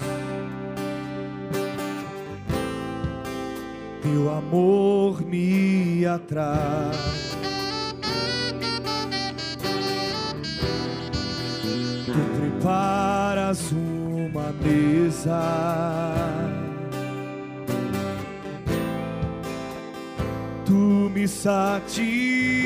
Teu amor me atrai. Tu preparas uma mesa. Tu me satisfaz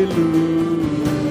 Aleluia.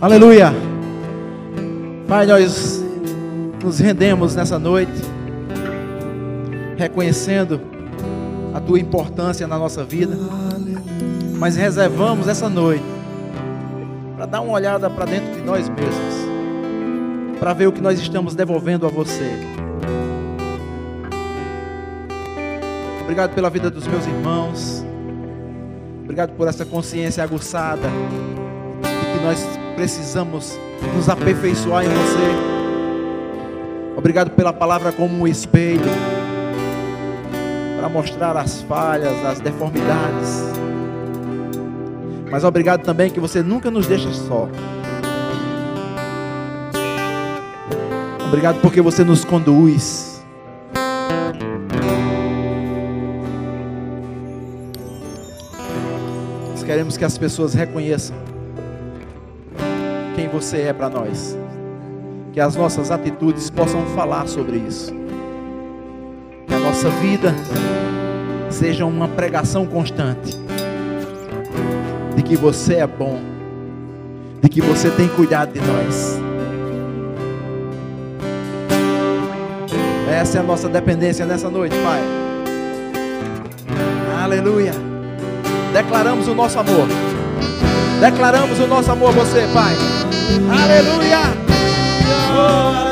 Aleluia. Pai, nós nos rendemos nessa noite, reconhecendo a tua importância na nossa vida, mas reservamos essa noite para dar uma olhada para dentro de nós mesmos, para ver o que nós estamos devolvendo a você. Obrigado pela vida dos meus irmãos. Obrigado por essa consciência aguçada de que nós precisamos nos aperfeiçoar em você. Obrigado pela palavra como um espelho para mostrar as falhas, as deformidades. Mas obrigado também que você nunca nos deixa só. Obrigado porque você nos conduz. Nós queremos que as pessoas reconheçam quem você é para nós. Que as nossas atitudes possam falar sobre isso. Que a nossa vida seja uma pregação constante de que você é bom, de que você tem cuidado de nós. Essa é a nossa dependência nessa noite, Pai. Aleluia. Declaramos o nosso amor. Declaramos o nosso amor a você, Pai. Aleluia. Oh,